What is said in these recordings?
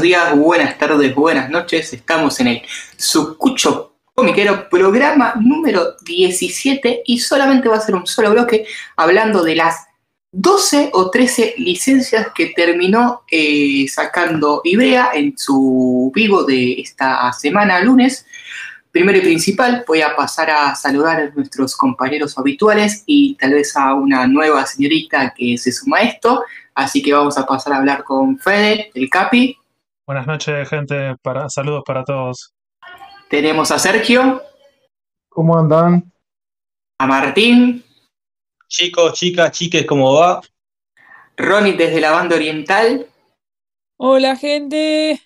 días, buenas tardes, buenas noches. Estamos en el Sucucho Comiquero, programa número 17 y solamente va a ser un solo bloque hablando de las 12 o 13 licencias que terminó eh, sacando Ibrea en su vivo de esta semana, lunes. Primero y principal, voy a pasar a saludar a nuestros compañeros habituales y tal vez a una nueva señorita que se suma a esto. Así que vamos a pasar a hablar con Fede, el Capi. Buenas noches, gente. Para, saludos para todos. Tenemos a Sergio. ¿Cómo andan? A Martín. Chicos, chicas, chiques, ¿cómo va? Ronnie desde la banda oriental. Hola, gente.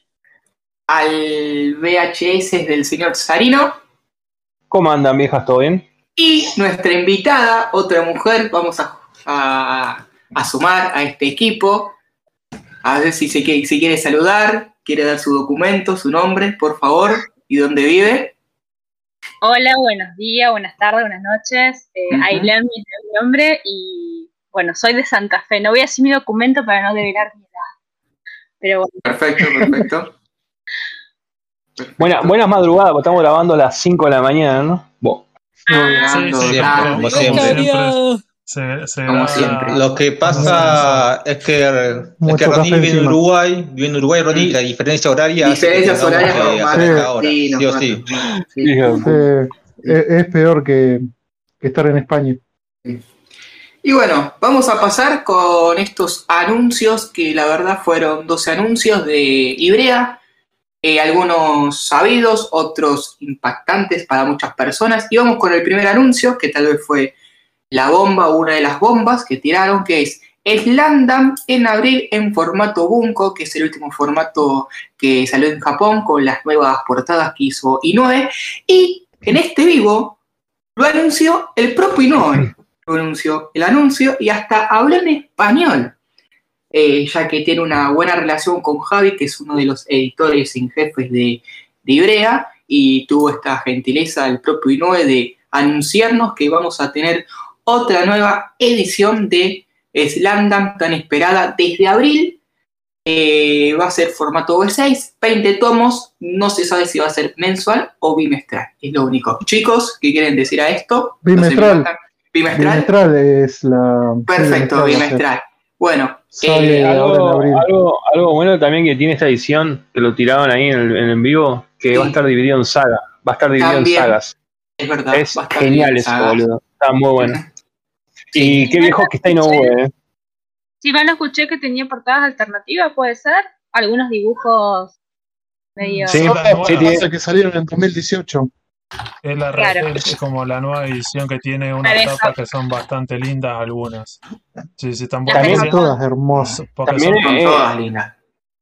Al VHS del señor Sarino. ¿Cómo andan, viejas? ¿Todo bien? Y nuestra invitada, otra mujer, vamos a, a, a sumar a este equipo. A ver si, se, si quiere saludar, quiere dar su documento, su nombre, por favor, y dónde vive. Hola, buenos días, buenas tardes, buenas noches. Eh, Ujú. Ailén es mi nombre y bueno, soy de Santa Fe. No voy a decir mi documento para no develar mi edad. Pero bueno, Perfecto, perfecto. Buena, buenas madrugadas, porque estamos grabando a las 5 de la mañana, ¿no? Ah, Sí, sí, siempre, tarde. como Re siempre. Cabreado. Se, se Como siempre. Lo que pasa es que, es que Ronnie vive en. Uruguay, vive en Uruguay, Ronnie, la diferencia horaria. Diferencias horarias Sí, sí o sí. Sí. Eh, es, es peor que, que estar en España. Y bueno, vamos a pasar con estos anuncios que la verdad fueron 12 anuncios de Ibrea, eh, algunos sabidos, otros impactantes para muchas personas. Y vamos con el primer anuncio, que tal vez fue la bomba una de las bombas que tiraron, que es Slandam en abril en formato Bunko, que es el último formato que salió en Japón con las nuevas portadas que hizo Inoue. Y en este vivo lo anunció el propio Inoue lo anunció el anuncio y hasta habló en español, eh, ya que tiene una buena relación con Javi, que es uno de los editores en jefes de, de Ibrea, y tuvo esta gentileza el propio Inoue de anunciarnos que vamos a tener otra nueva edición de Slandam tan esperada desde abril. Eh, va a ser formato V6, 20 tomos, no se sabe si va a ser mensual o bimestral, es lo único. Chicos, ¿qué quieren decir a esto? No sé, Bimestral. ¿me ¿Bimestral? Bimestral es la. Perfecto, bimestral. Bueno, eh, Algo, abril. algo, algo bueno también que tiene esta edición, que lo tiraron ahí en el, en el vivo, que Sí. va a estar dividido en saga. Va a estar dividido También. en sagas. es verdad. Es va a estar genial eso, boludo. Está muy bueno. Sí. Y qué viejo que está Inoue, ¿eh? sí, van a escuché que tenía portadas alternativas, puede ser. Algunos dibujos medio. Sí, sí, tiene- que salieron en 2018. Es, la, Claro. es como la nueva edición que tiene unas tapas que son bastante lindas algunas. Sí, sí, están También todas hermosas. Porque, También son- Son Eh, todas lindas.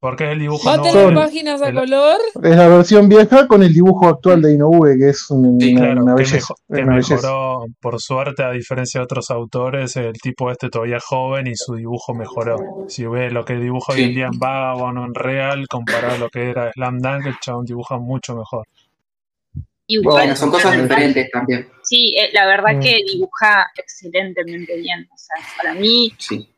Porque es el dibujo Va a tener Son- páginas a el- color. Es la versión vieja con el dibujo actual de Inoue, que es un- Sí, una, Claro, una que, belleza. mejo- es que una belleza. mejoró, por suerte, a diferencia de otros autores, el tipo este todavía es joven y su dibujo mejoró. Si ves lo que dibuja hoy en día en Vagabond o en Real, comparado a lo que era Slam Dunk, el chabón dibuja mucho mejor. y Bueno, son cosas diferentes también. Sí, eh, la verdad Mm. que dibuja excelentemente bien. O sea, para mí Sí.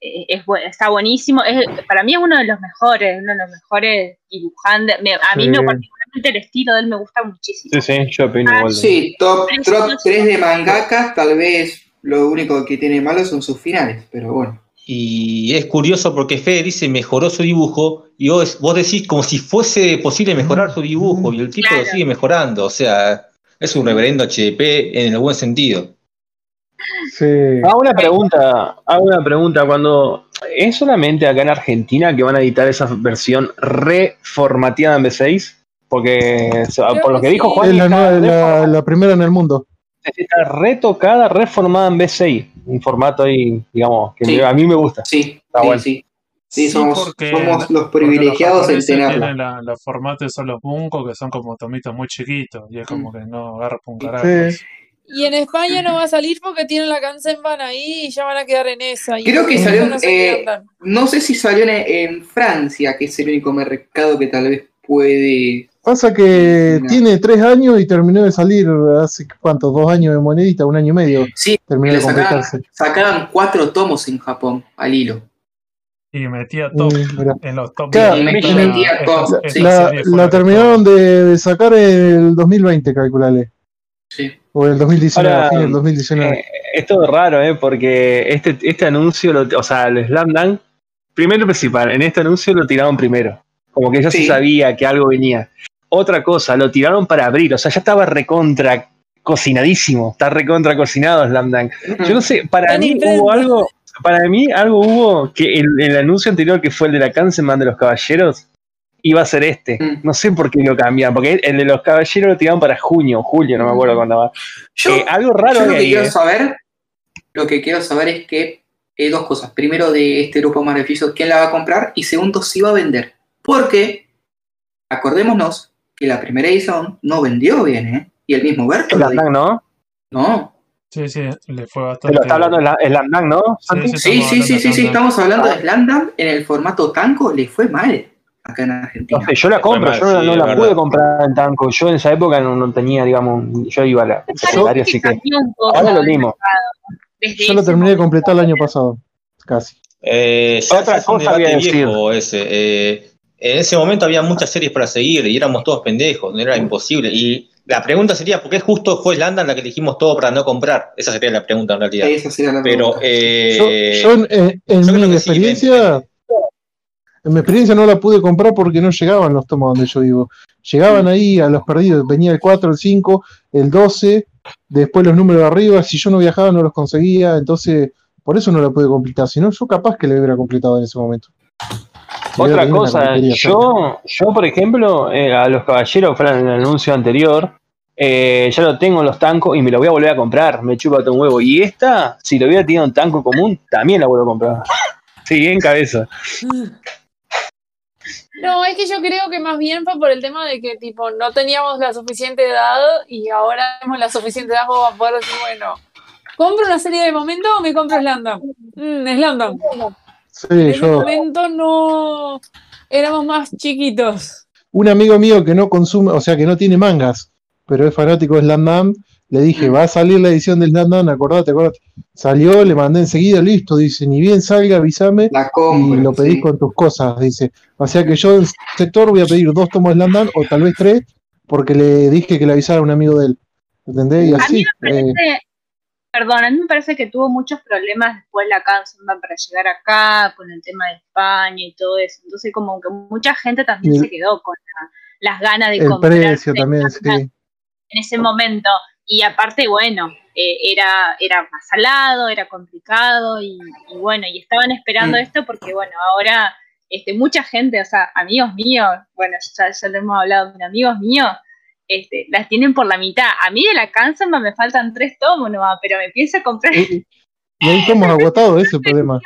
Es, es- está buenísimo. Es, para mí es uno de los mejores, uno de los mejores dibujantes. Me- a mí Sí. me, particularmente el estilo de él me gusta muchísimo. Sí, sí, yo opino Ah, igual. Sí, top, top sí, 3 de mangakas, tal vez lo único que tiene malo son sus finales, pero bueno. Y es curioso porque Fede dice mejoró su dibujo y vos, vos decís como si fuese posible mejorar su dibujo y el tipo Claro. lo sigue mejorando. O sea, es un reverendo HDP en el buen sentido. Sí. Hago una pregunta, hago una pregunta. Cuando ¿Es solamente acá en Argentina que van a editar esa versión reformateada en B6? Porque Creo por lo que que dijo sí. Juan, Es la, está, nueva- la, reforma- la primera en el mundo. está retocada, reformada en B6. Un formato ahí, digamos, que Sí. a mí me gusta. Sí, Está sí, bueno. sí. Sí, somos, porque- somos los privilegiados en tenerla. tienen la- los formatos son los bunko, que son como tomitos muy chiquitos, y es como que no agarra un carajo. Sí. Y en España no va a salir porque tienen la Kansenban ahí y ya van a quedar en esa. Y Creo que salió, no eh. No sé si salió en, en Francia, que es el único mercado que tal vez puede. Pasa que No. tiene tres años y terminó de salir hace cuántos, dos años de monedita, un año y medio. Sí, Terminó le de completarse. sacaban cuatro tomos en Japón al hilo. Y metía top Mm, en los top Claro, de y metía top, esta sí. La, la terminaron de, de sacar en el 2020, calculale. O en el 2019, Ahora, fin del 2019. Eh, es todo raro, ¿eh? Porque este, este anuncio, lo- o sea, el Slam Dunk, primero y principal, en este anuncio lo tiraron primero. Como que ya Sí. se sabía que algo venía. Otra cosa, lo tiraron para abril, o sea, ya estaba recontra cocinadísimo, está recontra cocinado Slam Dunk. Yo no sé, para Tan mí hubo algo, para mí algo hubo que el, el anuncio anterior que fue el de la Kansenban de los caballeros iba a ser este. Mm. No sé por qué lo cambian, porque el de los caballeros lo tiraron para junio, julio, no me acuerdo cuándo va. Yo, Eh, algo raro yo lo hay que ahí, quiero eh. saber, lo que quiero saber es que eh, dos cosas. Primero, de este grupo maravilloso, quién la va a comprar. Y segundo, si va a vender. Porque, acordémonos que la primera edición no vendió bien, ¿eh? Y el mismo Berto El ¿no? No. Sí, sí, le fue Pero bastante. está hablando de la- Dunk, ¿no? Sí, sí, sí, sí, sí, estamos hablando Ah. de Slandam en el formato tanco, le fue mal acá en Argentina. No sé, yo la compro, yo no, sí, no es la pude comprar en Tanco. Yo en esa época no, no tenía, digamos, yo iba a la secundaria, así que ahora lo mismo. Yo lo terminé de completar el año pasado, casi. Eh, ya, Otra ya es un cosa debate decir. viejo ese. eh, en ese momento había muchas series para seguir y éramos todos pendejos, no era imposible. Y la pregunta sería, ¿por qué justo fue Landa la que elegimos todo para no comprar? Esa sería la pregunta en realidad. Esa sería la Pero pregunta. eh, yo, yo en, en- en yo mi sí, experiencia, en mi experiencia no la pude comprar porque no llegaban los tomos donde yo vivo. Llegaban ahí a los perdidos, venía el 4, el 5, el 12, después los números de arriba, si yo no viajaba no los conseguía, entonces por eso no la pude completar, si no yo capaz que la hubiera completado en ese momento. Si Otra cosa, yo, yo por ejemplo, eh, a los caballeros en el anuncio anterior, eh, ya lo tengo en los tancos y me lo voy a volver a comprar, me chupa todo un huevo. Y esta, si lo hubiera tenido en tanco común, también la vuelvo a comprar. Sí, en cabeza. No, es que yo creo que más bien fue por el tema de que tipo no teníamos la suficiente edad y ahora tenemos la suficiente edad como para poder decir, bueno, ¿compro una serie de momento o me compro Slandam? Mm, Slandam. Sí, En yo, momento no éramos más chiquitos. un amigo mío que no consume, o sea, que no tiene mangas, pero es fanático de Slam Dunk, le dije, va a salir la edición del Dunk, acordate, acordate. Salió, le mandé enseguida, listo, dice, ni bien salga, avísame La y compro. lo pedís sí. con tus cosas, dice. O sea que yo en sector voy a pedir dos tomos de Slam Dunk, o tal vez tres, porque le dije que le avisara a un amigo de él. ¿Entendés? Y A así. mí me eh, parece, perdón, a mí me parece que tuvo muchos problemas después la Kansenban para llegar acá, con el tema de España y todo eso. Entonces, como que mucha gente también Y el- se quedó con la- las ganas de el comprar precio también, sí. en ese momento. Y aparte, bueno, eh, era, era más salado, era complicado y, y bueno, y estaban esperando Mm. esto porque, bueno, ahora este, mucha gente, o sea, amigos míos, bueno, ya, ya lo hemos hablado, pero amigos míos, este, las tienen por la mitad. A mí de la Kansenban me faltan tres tomos nomás, pero me pienso comprar Y, y ahí estamos agotados, ese problema.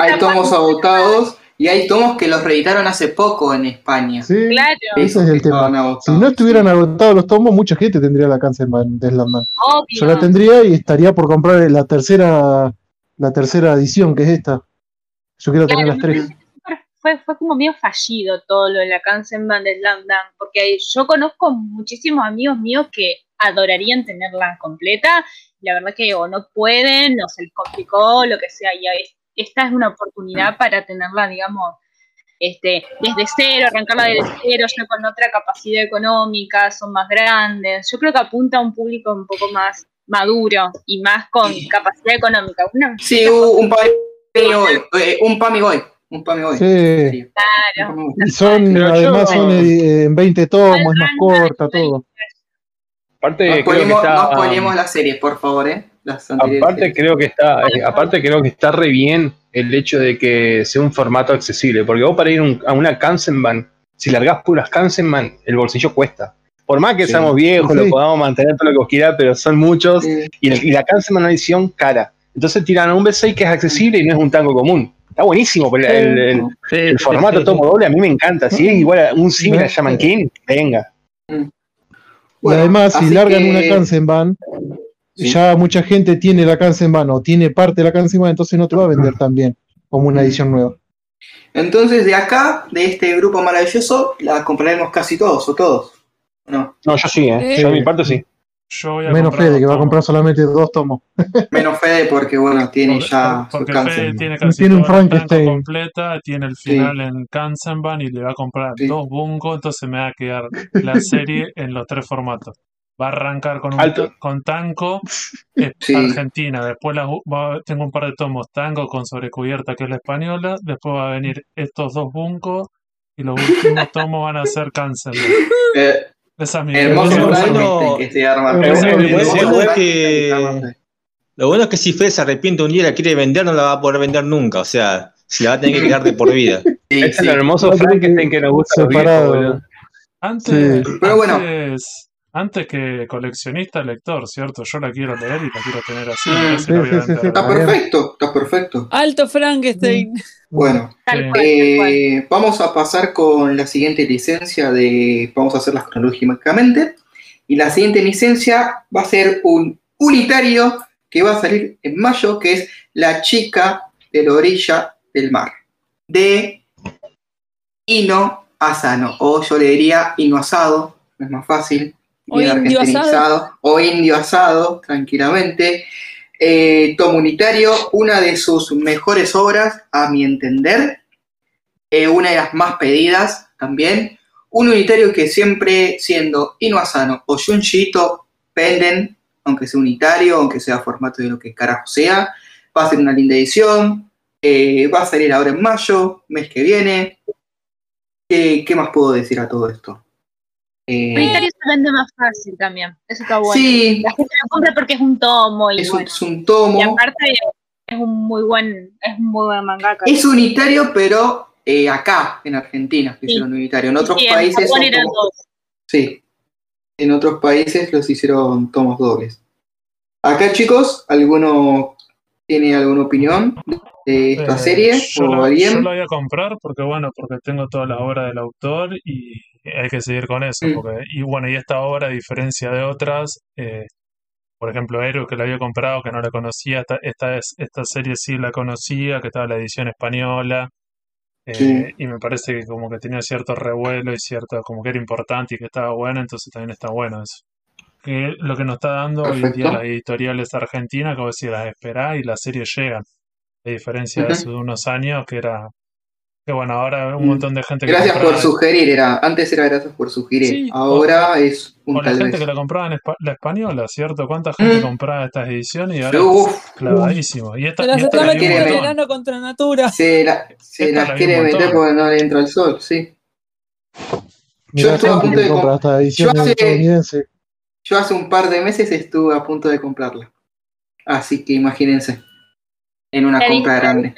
Hay tomos agotados y hay tomos que los reeditaron hace poco en España. Sí, Claro, ese es el tema. Si no estuvieran agotados los tomos, mucha gente tendría la Kansenban de Slam Dunk. obvio. Yo la tendría y estaría por comprar la tercera, la tercera edición, que es esta. Yo quiero tener las tres. fue, fue como medio fallido todo lo de la Kansenban de Slam Dunk, porque yo conozco muchísimos amigos míos que adorarían tenerla completa, y la verdad que o no pueden, o se les complicó, lo que sea, y es- esta es una oportunidad para tenerla, digamos, este, desde cero, arrancarla desde cero, ya con otra capacidad económica, son más grandes. Yo creo que apunta a un público un poco más maduro y más con capacidad económica. Una, Sí, un Pami Boy. eh, un Pami Boy. Un. Sí. claro. Y son, Pero además, yo- son eh, en 20 tomos, es más corta, todo. Aparte, No creo que spoilemos, está. no spoilemos la serie, por favor, ¿eh? Las anteriores Aparte creo que está, eh, aparte creo que está re bien el hecho de que sea un formato accesible, porque vos para ir un- a una Kansenban, si largás puras Kansenban, el bolsillo cuesta. Por más que Sí. seamos viejos, Sí. lo podamos mantener todo lo que vos quieras, pero son muchos, Sí. y, el- y la Kansenban es una edición cara. Entonces tiran un B6 que es accesible y no es un tango común. Está buenísimo, pero el, el- el formato tomo doble a mí me encanta. Si es igual a un similar a Shaman King, venga. y además, si largan que- una Kansenban, Sí. ya mucha gente tiene la Kansenban o tiene parte de la Kansenban, entonces no te va a vender tan bien como una edición nueva. Entonces, de acá, de este grupo maravilloso, la compraremos casi todos, o todos. ¿o No. No, yo sí, ¿eh? Sí. Yo de mi parte sí. Yo voy a Menos Fede, que va a comprar solamente dos tomos. Menos Fede porque, bueno, tiene Por- ya su porque cáncer. Fede tiene casi Tiene un toda la tango Frankenstein. completa, tiene el final en Kansenban y le va a comprar Sí. dos Bunko, entonces me va a quedar la serie en los tres formatos. Va a arrancar con, un Alto. con Tanco, Sí. Argentina, después la bu- va- tengo un par de tomos Tango con sobrecubierta que es la española, después va a venir estos dos Bunko y los últimos tomos van a ser Kansenban. Eh, Esa es mi hermoso es bueno, que se arma. Bueno- bueno es que arma. Lo bueno es que si Fede se arrepiente un día y la quiere vender, no la va a poder vender nunca. O sea, se la va a tener que quedar de por vida. Sí, Es sí. el hermoso Frankenstein que nos gusta. Antes. Pero bueno. antes, antes que coleccionista, lector, ¿cierto? Yo la quiero leer y la quiero tener así. Mm. Sí, sí, sí. Está perfecto, está perfecto. Alto Frankenstein. Bueno, tal cual. eh, vamos a pasar con la siguiente licencia de. Vamos a hacerlas cronológicamente. Y la siguiente licencia va a ser un unitario que va a salir en mayo, que es La chica de la orilla del mar. De Ino Asano. O yo le diría Ino Asado, es más fácil. O indio O indio asado, tranquilamente. Eh, Tomo Unitario, una de sus mejores obras, a mi entender. Eh, una de las más pedidas también. Un unitario que siempre siendo Ino Asano o Junjiito penden, aunque sea unitario, aunque sea formato de lo que carajo sea. Va a ser una linda edición. eh, va a salir ahora en mayo, mes que viene. ¿Qué, qué más puedo decir a todo esto? Eh, Unitario se vende más fácil también. Eso está bueno. sí, La gente lo compra porque es un tomo y es un, bueno. es un tomo. Y aparte es un muy buen, es un muy buen mangaka. Es unitario, pero eh, acá, en Argentina, que Sí. hicieron unitario. En otros Sí, en países Japón son eran tomos- dos. Sí. En otros países los hicieron tomos dobles. Acá, chicos, ¿alguno tiene alguna opinión de esta Eh, serie? Yo ¿O la, alguien? yo la voy a comprar porque, bueno, porque tengo todas las obras del autor y hay que seguir con eso. Porque, y bueno, y esta obra, a diferencia de otras, eh, por ejemplo, Héroe, que la había comprado, que no la conocía, esta, esta, es, esta serie sí la conocía, que estaba en la edición española. eh, Sí. Y me parece que como que tenía cierto revuelo y cierto, como que era importante y que estaba buena, entonces también está bueno eso. Que lo que nos está dando hoy en día las editoriales argentinas, como decir, las esperás y las series llegan. A diferencia de Ujú. hace unos años que era. Que bueno, ahora un Mm. montón de gente que Gracias por compraba. sugerir, era, antes era gracias por sugerir, Sí, ahora es un O la gente vez. que la compraba en la española, ¿cierto? ¿Cuánta gente Mm. compraba estas ediciones y ahora Uf, clavadísimo? Y esta, Se las y esta está la verano contra natura. se, la- se Esta las la quiere meter porque no le entra el sol, sí. Mirá estuve a punto de compra comp- esta edición yo hace-. Yo hace un par de meses estuve a punto de comprarla. Así que imagínense, en una La compra grande.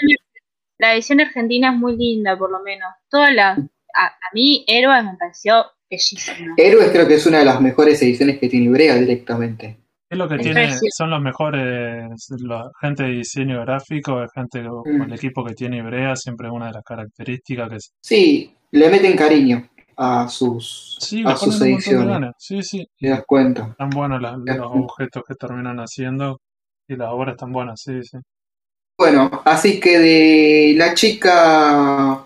La edición argentina es muy linda, por lo menos. Toda la, a, a mí, Héroes me pareció bellísima. Héroes creo que es una de las mejores ediciones que tiene Ibrea directamente. Es lo que Es tiene, precioso. son los mejores, la gente de diseño gráfico, gente con Mm. el equipo que tiene Ibrea, siempre es una de las características que Sí, le meten cariño a sus, sí, a sus ediciones. Sí, sí. Te das cuenta. Están buenos los objetos que terminan haciendo y las obras están buenas, sí, sí. Bueno, así que de la chica,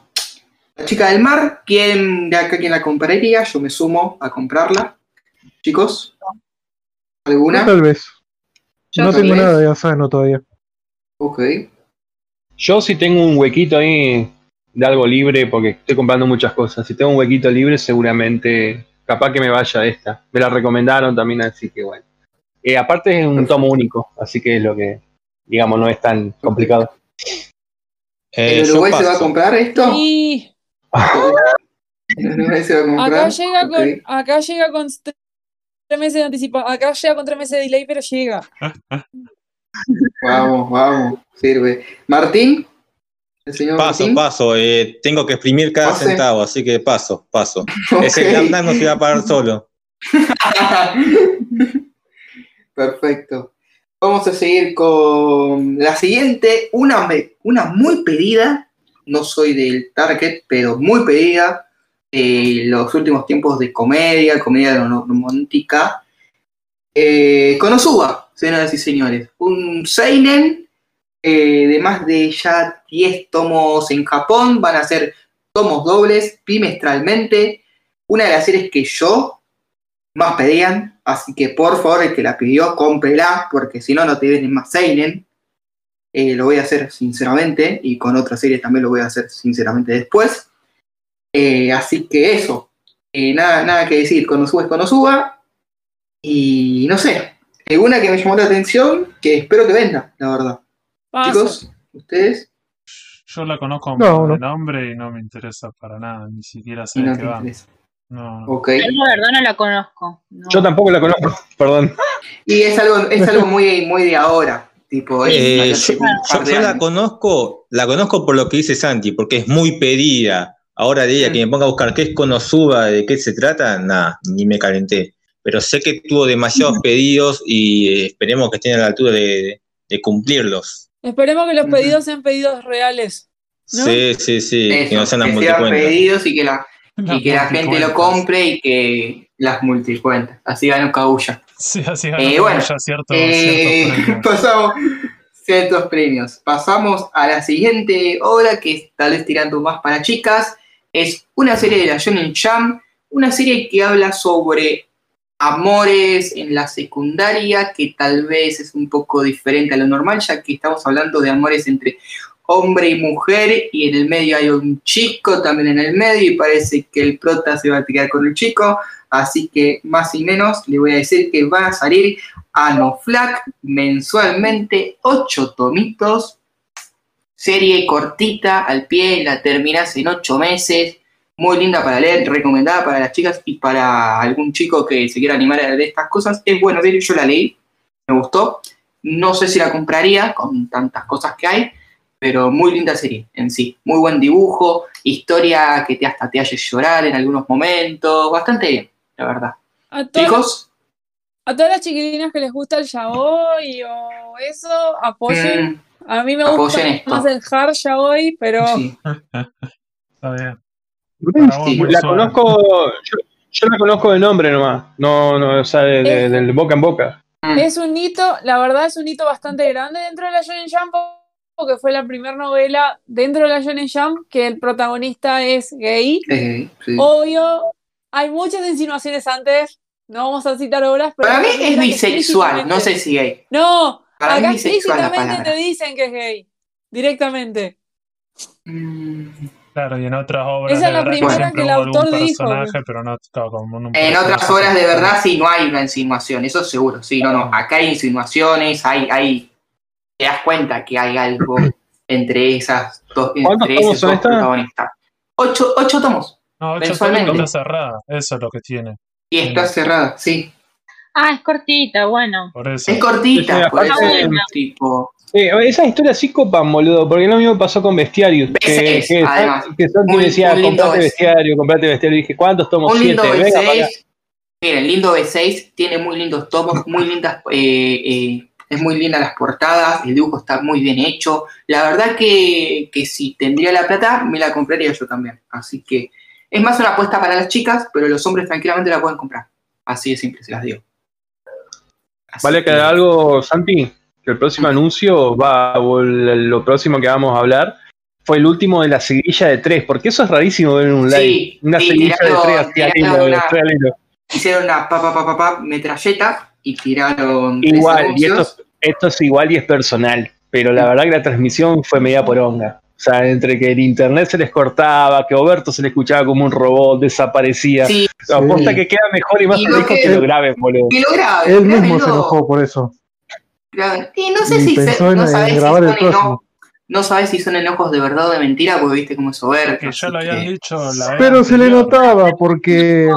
la chica del mar, ¿quién de acá quién la compraría? Yo me sumo a comprarla. Chicos, ¿alguna? Tal vez. Yo no tal tengo vez. nada de Asano todavía. Ok. Yo si tengo un huequito ahí de algo libre, porque estoy comprando muchas cosas. Si tengo un huequito libre, seguramente, capaz que me vaya esta. Me la recomendaron también, así que bueno. Eh, aparte es un tomo único, así que es lo que, digamos, no es tan complicado. Eh, ¿En Uruguay se va a comprar esto? ¿En Uruguay se va a comprar? acá llega Ok. con, acá llega con tres meses de anticipación. Acá llega con tres meses de delay, pero llega. Vamos, vamos, sirve. Martín, el señor Paso, Martín. paso. eh, tengo que exprimir cada Pase. centavo, así que paso, paso. Ok. Ese Glamdan no se va a pagar solo. Perfecto. Vamos a seguir con la siguiente, una, una muy pedida, no soy del target, pero muy pedida, eh, los últimos tiempos de comedia, comedia rom- romántica. Eh, Konosuba, señoras y señores, un seinen eh, de más de ya 10 tomos en Japón, van a ser tomos dobles bimestralmente, una de las series que yo más pedían. Así que por favor, el que la pidió, cómprela, porque si no, no te vienen más Seinen. Eh, lo voy a hacer sinceramente, y con otras series también lo voy a hacer sinceramente después. Eh, así que eso, Eh, nada, nada que decir, cuando suba es cuando suba. Y no sé, eh, una que me llamó la atención, que espero que venda, la verdad. Paso. Chicos, ustedes, Yo la conozco No, de no. nombre y no me interesa para nada, ni siquiera sé de qué va. interesa. No, no. Ok. Yo la verdad no la conozco. no. Yo tampoco la conozco, perdón. Y es algo, es algo muy, muy de ahora. Tipo, Eh, yo, la conozco, la conozco por lo que dice Santi, porque es muy pedida. Ahora de ella que me ponga a buscar qué es Konosuba, de qué se trata, nada, ni me calenté. Pero sé que tuvo demasiados pedidos y eh, esperemos que estén a la altura de, de cumplirlos. Esperemos que los pedidos sean pedidos reales. ¿No? Sí, sí, sí, que no sean las que sean pedidos y que la, y que la gente lo compre y que las multicuentas. Así ganó Kaguya. Sí, así ganó Eh, bueno, ya cierto, Eh, ciertos premios. pasamos ciertos premios. Pasamos a la siguiente obra que es tal vez tirando más para chicas. Es una serie de la Shonen Jump, una serie que habla sobre amores en la secundaria, que tal vez es un poco diferente a lo normal, ya que estamos hablando de amores entre hombre y mujer, y en el medio hay un chico también en el medio, y parece que el prota se va a tirar con el chico, así que más y menos le voy a decir que van a salir Anoflac mensualmente, 8 tomitos, serie cortita al pie, la terminas en 8 meses, muy linda para leer, recomendada para las chicas y para algún chico que se quiera animar a leer estas cosas. Es bueno yo la leí, me gustó. No sé si la compraría con tantas cosas que hay, pero muy linda serie en sí. Muy buen dibujo, historia que te hasta te hace llorar en algunos momentos, bastante bien, la verdad. A todas, Chicos, a todas las chiquilinas que les gusta el yaoi o eso, apoyen. mm, A mí me gusta esto. más el hard yaoi, pero sí. Está bien. La suave. conozco, yo, yo la conozco de nombre nomás, no, no, o sea, de, de- del boca en boca. Mm. es un hito, la verdad es un hito bastante grande dentro de la Shonen Jump, porque fue la primera novela dentro de la Shonen Jump que el protagonista es gay. Eh, sí. Obvio, hay muchas insinuaciones antes, no vamos a citar obras, pero Para mí es bisexual, no sé si gay. No, Para acá explícitamente te dicen que es gay, directamente. Mm, Claro, y en otras obras Esa es la que primera que el autor dijo, personaje, que- pero no claro, como un En otras obras de verdad sí no hay una insinuación, eso seguro, sí, no, no, acá hay insinuaciones, hay, hay, te das cuenta que hay algo entre esas dos, ¿Cuántos entre esos son dos estas? protagonistas. Ocho, ocho tomos, No, ocho tomos está cerrada, eso es lo que tiene. y está cerrada, sí. Ah, es cortita, bueno. Por eso. Es cortita, Sí, por eso es tipo, Eh, esas historias sí copan, boludo, porque lo mismo pasó con Bestiarius. Que, B6, que, además. que Santi Muy- decía, muy comprate es. Bestiario, comprate Bestiario. Y dije, ¿cuántos tomos? un lindo Siete. Venga, para acá. B6, miren, lindo B6, tiene muy lindos tomos, muy lindas, eh, eh, es muy linda las portadas, el dibujo está muy bien hecho. La verdad que, que si tendría la plata, me la compraría yo también. Así que es más una apuesta para las chicas, pero los hombres tranquilamente la pueden comprar. Así de simple, se las digo. Así Vale que- algo, Santi, que el próximo anuncio va, lo próximo que vamos a hablar fue el último de la seguidilla de tres, porque eso es rarísimo ver en un live. Sí, una sí, seguidilla de tres tirando hilo, una-. Hicieron una pa, pa, pa, pa, pa, metralleta y tiraron Igual, y esto, esto es igual y es personal, pero la verdad que la transmisión fue media poronga. O sea, entre que el internet se les cortaba, que Oberto se le escuchaba como un robot, desaparecía. Sí, Aposta que queda mejor y más Y lo prolijo que- que lo graben, boludo. que lo graben, Él mismo se enojó por eso. Graben. Y no sé Y si se- no en sabes si no sabes si son enojos de verdad o de mentira, porque viste cómo es Oberto. Que ya lo habían que- dicho la Pero se le notaba porque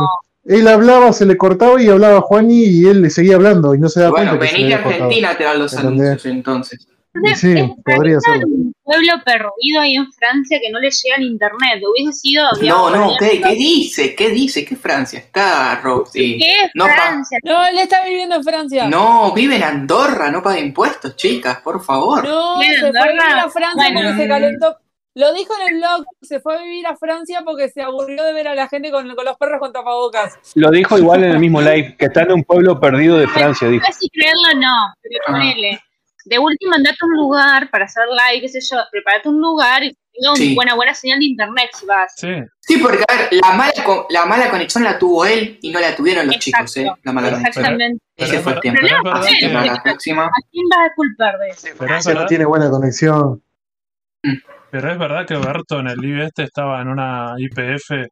él hablaba, se le cortaba y hablaba Juani y él le seguía hablando y no se da Bueno, cuenta que se venir le a. Argentina te dan los ¿Entendés? anuncios entonces. Sí, podría ser. Un pueblo perdido ahí en Francia que no le llega el internet. Hubiese sido. No, digamos, no, ¿qué, qué dice? ¿Qué dice? ¿Qué Francia? Está Roxy. ¿Qué es No, Francia? No, él está viviendo en Francia. No, vive en Andorra, no paga impuestos, chicas, por favor. No, se fue a a Francia Bueno. porque se calentó. Lo dijo en el blog, se fue a vivir a Francia porque se aburrió de ver a la gente con, con los perros con tapabocas. Lo dijo igual en el mismo live, que está en un pueblo perdido de Francia, dijo. No sé si creerlo o no, pero Ah. ponele. De último, andate a un lugar para hacer live, qué sé yo, prepárate un lugar y tenga buena, buena señal de internet si vas. Sí, Sí, porque a ver, la mala, co- la mala conexión la tuvo él y no la tuvieron los Exacto. chicos, ¿eh? La mala conexión. Exactamente. Ese es fue el tema. pero. ¿A quién vas a culpar de eso? pero es Ese no tiene buena conexión. Pero es verdad que Berto en el live este estaba en una IPF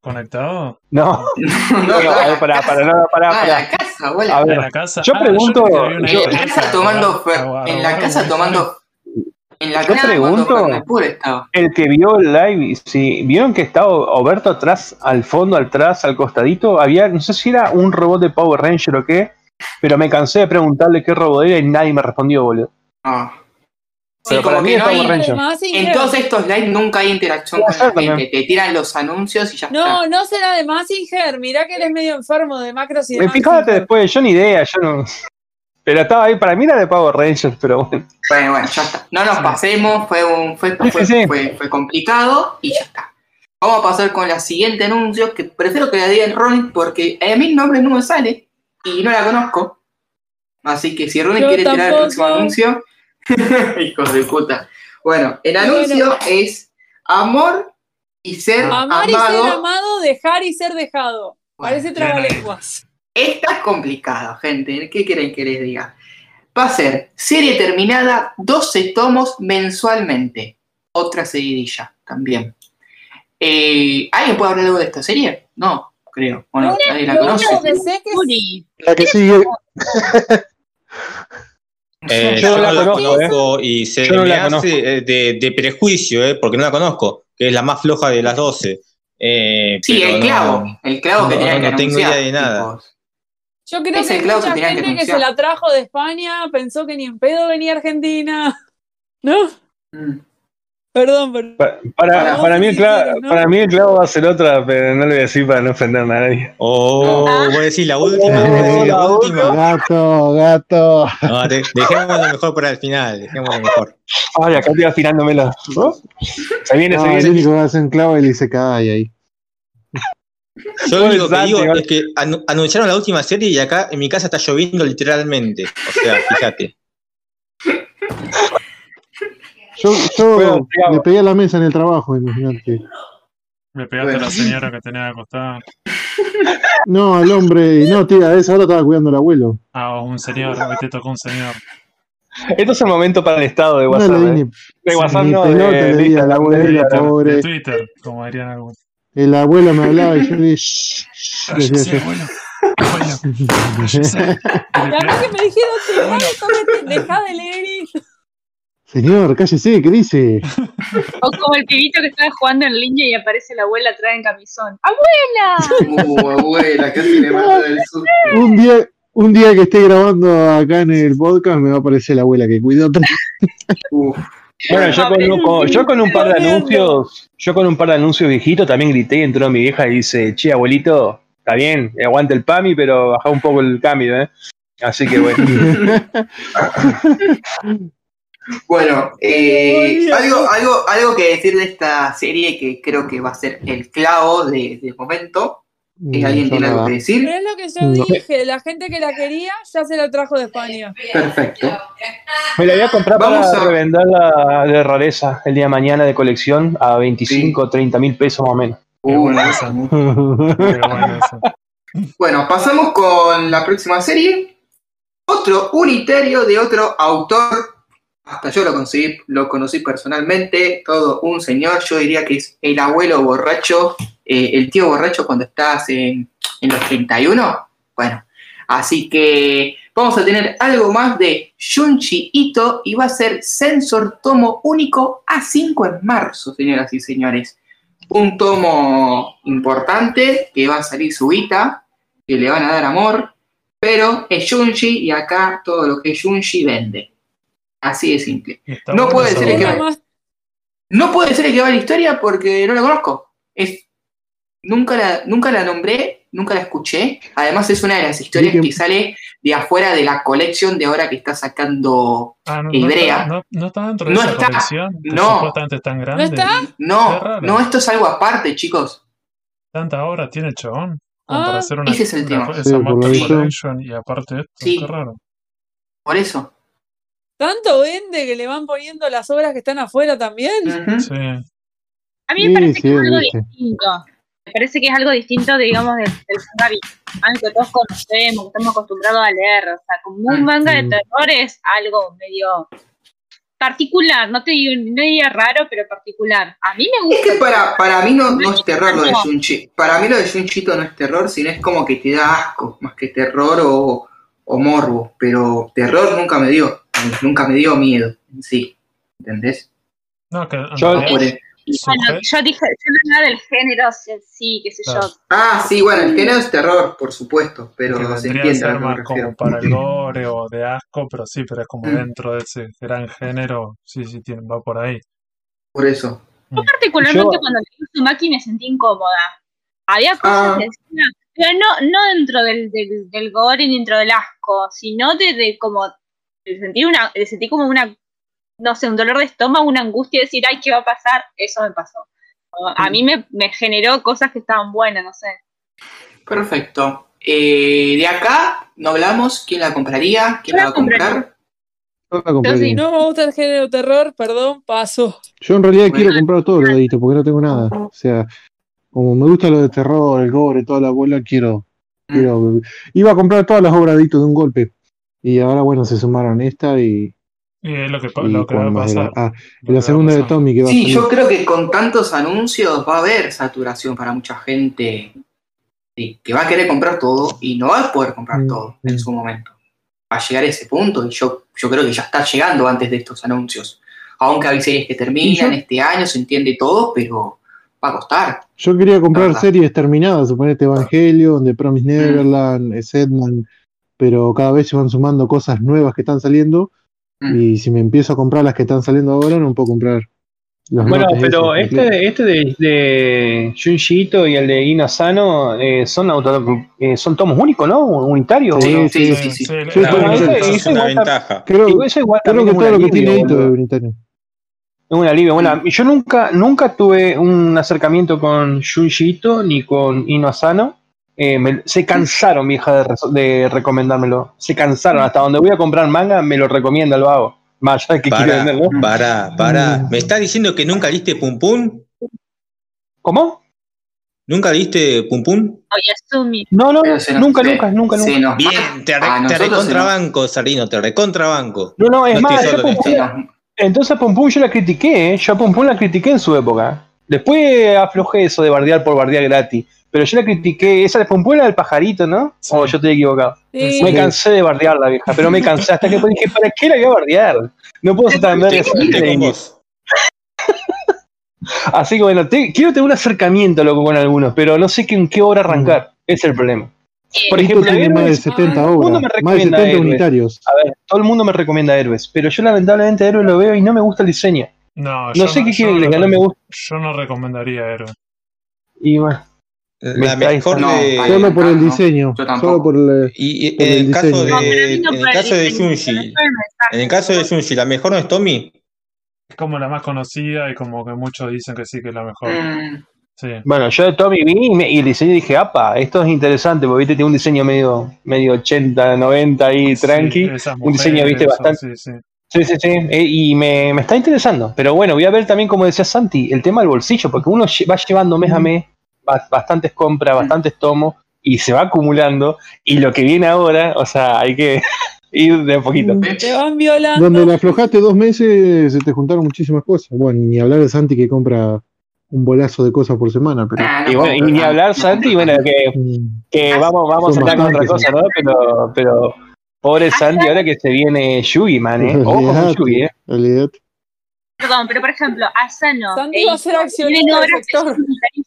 conectado. No, No, bueno, a ver, pará, pará, no, pará, Ah, la casa, bola. A En la casa. yo Ah, pregunto- yo- En la IPF casa tomando fer- en la casa tomando en la Yo pregunto- el que vio el live, si vieron que estaba Oberto atrás, al fondo, atrás, al costadito, había, no sé si era un robot de Power Ranger o qué, pero me cansé de preguntarle qué robot era y nadie me respondió, boludo. Ah. Sí, Pero como para mí que es no hay- en todos estos lives nunca hay interacción con la gente. Te tiran los anuncios y ya No, está. no será de Massinger. Mirá que eres medio enfermo de macros y de Me fíjate Mazinger. después, yo ni idea, yo no. Pero estaba ahí, para mí era de Power Rangers, pero bueno. Bueno, bueno, ya está. No nos Sí. pasemos, fue, un, fue, Sí, fue, sí, sí. fue- fue complicado y ya está. Vamos a pasar con la siguiente anuncio, que prefiero que la diga el Ronnie porque a mí el nombre no me sale y no la conozco. Así que si Ronnie Yo quiere tirar el próximo anuncio, hijos de puta. Bueno, el anuncio es amor y ser Amar y amado. ser amado, dejar y ser dejado. Parece Bueno, ahí. trabalenguas. Esta es complicado, gente. ¿Qué quieren que les diga? Va a ser serie terminada, 12 tomos mensualmente. Otra seguidilla también. Eh, ¿Alguien puede hablar algo de esta serie? No, creo. Bueno, nadie la conoce. único que sé que es- Uri. La que sigue. Eh, Yo yo, no la no la conozco, conozco y se Yo no me la hace eh, de, de prejuicio, eh, porque no la conozco, que es la más floja de las 12. Eh, Sí, el no- clavo. El clavo que no, tenían no que tengo anunciar. idea de nada. tipos. Yo creo Es que el hay clavo que mucha que gente que, se la trajo de España pensó que ni en pedo venía a Argentina. ¿No? Mm. Perdón, perdón. Pa- Para, Para mí sí el clavo, quieres, ¿no? para mí el clavo va a ser otra, pero no le voy a decir para no ofender a nadie. Oh, voy a decir la última, voy a decir la la última. Gato, gato. No, de- dejémoslo mejor para el final, dejémoslo mejor. Ay, acá estoy afinándomelo. ¿No? Se viene, No, se el viene. único que hace un clavo y le dice cae ahí. Yo lo único que digo es que anu- anunciaron la última serie y acá en mi casa está lloviendo literalmente. O sea, fíjate. Yo, yo Bueno, le pegué a la mesa en el trabajo, imagínate. Me pegaste Bueno. a la señora que tenía acostada. No, al hombre, y no, tía, a esa hora estaba cuidando al abuelo. Ah, un señor, hoy te tocó un señor. Esto es el momento para el estado de No WhatsApp. le di ¿eh? De WhatsApp no, pelota, de, le di Instagram. pobre. De Twitter, como dirían algunos. El abuelo me hablaba y yo le decía Cállese, abuelo. Abuelo, cállese. Y a mí que me dijeron, te deja de leer y... Señor, cállese, ¿qué dice? O como el pibito que estaba jugando en línea y aparece la abuela atrás en camisón. ¡Abuela! Uh, abuela, casi me mata del susto. Un día, un día que esté grabando acá en el podcast me va a aparecer la abuela que cuidó. Uf. Bueno, yo con, un, con- yo con un par de anuncios, yo con un par de anuncios viejitos también grité y entró mi vieja y dice, che, abuelito, está bien, aguanta el PAMI, pero baja un poco el cambio, ¿eh? Así que bueno. Bueno, eh, algo, algo, algo que decir de esta serie que creo que va a ser el clavo de, de momento. ¿Eh, ¿Alguien Yo tiene algo que decir? Pero es lo que yo No. dije, la gente que la quería ya se la trajo de España. Perfecto. Me la voy a comprar Vamos para a- revenderla de rareza el día de mañana de colección a 25 o 30 mil pesos más o menos. Qué Uh, buena esa. Qué buena esa. Bueno, pasamos con la próxima serie. Otro unitario de otro autor. Hasta yo lo conseguí, lo conocí personalmente. Todo un señor. Yo diría que es el abuelo borracho. eh, el tío borracho cuando estás en, en los 31. Bueno, así que vamos a tener algo más de Junji Ito y va a ser Sensor Tomo único A5 en marzo, señoras y señores. Un tomo importante que va a salir su Ita, que le van a dar amor, pero es Junji y acá todo lo que es Junji vende. Así de simple. Está No puede ser que- más- No puede ser el que va a la historia porque no la conozco. Es, nunca, la, nunca la nombré, nunca la escuché. Además es una de las historias Sí que- que sale de afuera de la colección de ahora que está sacando... Ah, no, no, Hebrea. está, no, no está dentro de No esa está. colección. No. Supuestamente es tan grande. está? No, Qué raro. no, esto es algo aparte, chicos. Tanta obra tiene el chabón. Ah, para hacer una, ese es el una- tema. esa Sí, y aparte esto. Sí. Qué raro. Por eso. Tanto vende que le van poniendo las obras que están afuera también. Sí. A mí me parece sí, que es algo distinto. Me parece que es algo distinto, digamos, del, del manga visual que todos conocemos, que estamos acostumbrados a leer. O sea, como un Mm, manga de terror es algo medio particular. No te digo, no diría raro, pero particular. A mí me Es gusta. que para, para mí no, no es terror lo de. Junchi. Para mí lo de Junchito no es terror, sino es como que te da asco, más que terror o, o morbo. Pero terror nunca me dio. Nunca me dio miedo en sí. ¿Entendés? No, que Yo- su bueno, yo dije, yo no hablaba del género, en sí, qué sé Claro. yo. Ah, sí, bueno, el género es terror, por supuesto, pero que se entiende a ser más como para el gore o de asco, pero sí, pero es como Mm. dentro de ese gran género, sí, sí, tiene, va por ahí. Por eso. Yo particularmente Yo- cuando leí Uzumaki me sentí incómoda. Había cosas Ah. que decía, pero no, no dentro del, del, del gore ni dentro del asco, sino de, de como de sentir una, de sentir como una, no sé, un dolor de estómago, una angustia de decir, ay, ¿qué va a pasar? Eso me pasó. A mí me, me generó cosas que estaban buenas, no sé. Perfecto. Eh, de acá no hablamos quién la compraría, quién la va a comprar. La compraría. No me gusta el género terror, perdón, paso. Yo en realidad Bueno. quiero comprar todo lo de Edito porque no tengo nada. O sea, como me gusta lo de terror, el gore, toda la bola, quiero. Mm. quiero Iba a comprar todas las obras de Edito de un golpe. Y ahora, bueno, se sumaron esta y. Y es lo que, pa- y lo que va cuál a más era. pasar. Ah, Lo que y la va a segunda de. Tommy que va a Sí, yo creo que con tantos anuncios va a haber saturación para mucha gente sí, que va a querer comprar todo y no va a poder comprar Mm, todo en mm. su momento. Va a llegar a ese punto y yo, yo creo que ya está llegando antes de estos anuncios. Aunque hay series que terminan yo- este año, se entiende todo, pero va a costar. Yo quería comprar series terminadas, suponete Evangelion, The Promised Mm. Neverland, Sedman, pero cada vez se van sumando cosas nuevas que están saliendo. Mm. Y si me empiezo a comprar las que están saliendo ahora, no puedo comprar los Bueno, pero esos este, este de, de Junji Ito y el de Ino Sano eh, son auto, eh, son tomos únicos, ¿no? Unitarios. Sí, sí, sí, sí. Sí, el- sí, el- bueno, sí, ese- sí, ese es una igual- ventaja. Creo, Digo, eso igual creo que es todo un lo que alivio, tiene es unitario. Es un alivio. Bueno, yo nunca, nunca tuve un acercamiento con Junji Ito ni con Ino Asano. Eh, me- se cansaron, mi hija, de, re- de recomendármelo. Se cansaron. Hasta donde voy a comprar manga, me lo recomienda el vago. Más allá de que quiere Para, venderlo. para, para. Mm. ¿Me estás diciendo que nunca diste Pum Pum? ¿Cómo? ¿Nunca diste Pum Pum? No, no, no. se nos- Nunca, nunca, nunca, se nunca. nos Bien, te, re- a te recontrabanco, Sarino, te recontrabanco. No, no, es No más, yo Pum. Pum- entonces Pum Pum yo la critiqué, ¿eh? Yo a Pum Pum la critiqué en su época. Después aflojé eso de bardear por bardear gratis. Pero yo la critiqué, esa Pum Pum era del pajarito, ¿no? Sí. O yo estoy equivocado. Sí. Me cansé de bardear la vieja, pero me cansé hasta que dije, ¿para qué la voy a bardear? No puedo con vos. Así que bueno, te- quiero tener un acercamiento loco con algunos, pero no sé que- en qué hora arrancar. Ese es el problema. Por Edito ejemplo, tiene más de Héroes, 70 todo el mundo obras, más de recomienda 70 Héroes. unitarios. A ver, todo el mundo me recomienda héroes, pero yo lamentablemente héroes lo veo y no me gusta el diseño. No, No yo sé qué quieren que no no me gusta. Yo no recomendaría Héroe. Y bueno, La está mejor No, de. Solo por el diseño. Solo por el. Y, y por en el el caso diseño. de, No, en el caso de Junji, en el caso de Junji, la mejor no es Tommy. Es como la más conocida y como que muchos dicen que sí que es la mejor. Mm, Sí. bueno, yo de Tommy vi y, me- y el diseño dije, apa, esto es interesante, porque viste, tiene un diseño medio, medio 80, 90 ahí, tranqui. Sí, un diseño, viste, bastante- Sí, sí. Sí, sí, sí. eh, y me, me está interesando. Pero bueno, voy a ver también, como decía Santi, el tema del bolsillo, porque uno va llevando mes a mes bastantes compras, bastantes tomos, y se va acumulando. Y lo que viene ahora, o sea, hay que ir de a poquito. Te van violando. Donde la aflojaste dos meses, se te juntaron muchísimas cosas. Bueno, ni hablar de Santi que compra un bolazo de cosas por semana, pero. ah, no Y bueno, y ni hablar, Santi, bueno, que, mm, que vamos, vamos a saltar con otra cosa, ¿no? Pero, pero pobre Santi, ahora que se viene Yugi, man, ¿eh? Ojo con. Yugi, ¿eh? Perdón, pero por ejemplo, Asano. Santi va a ser accionista del sector.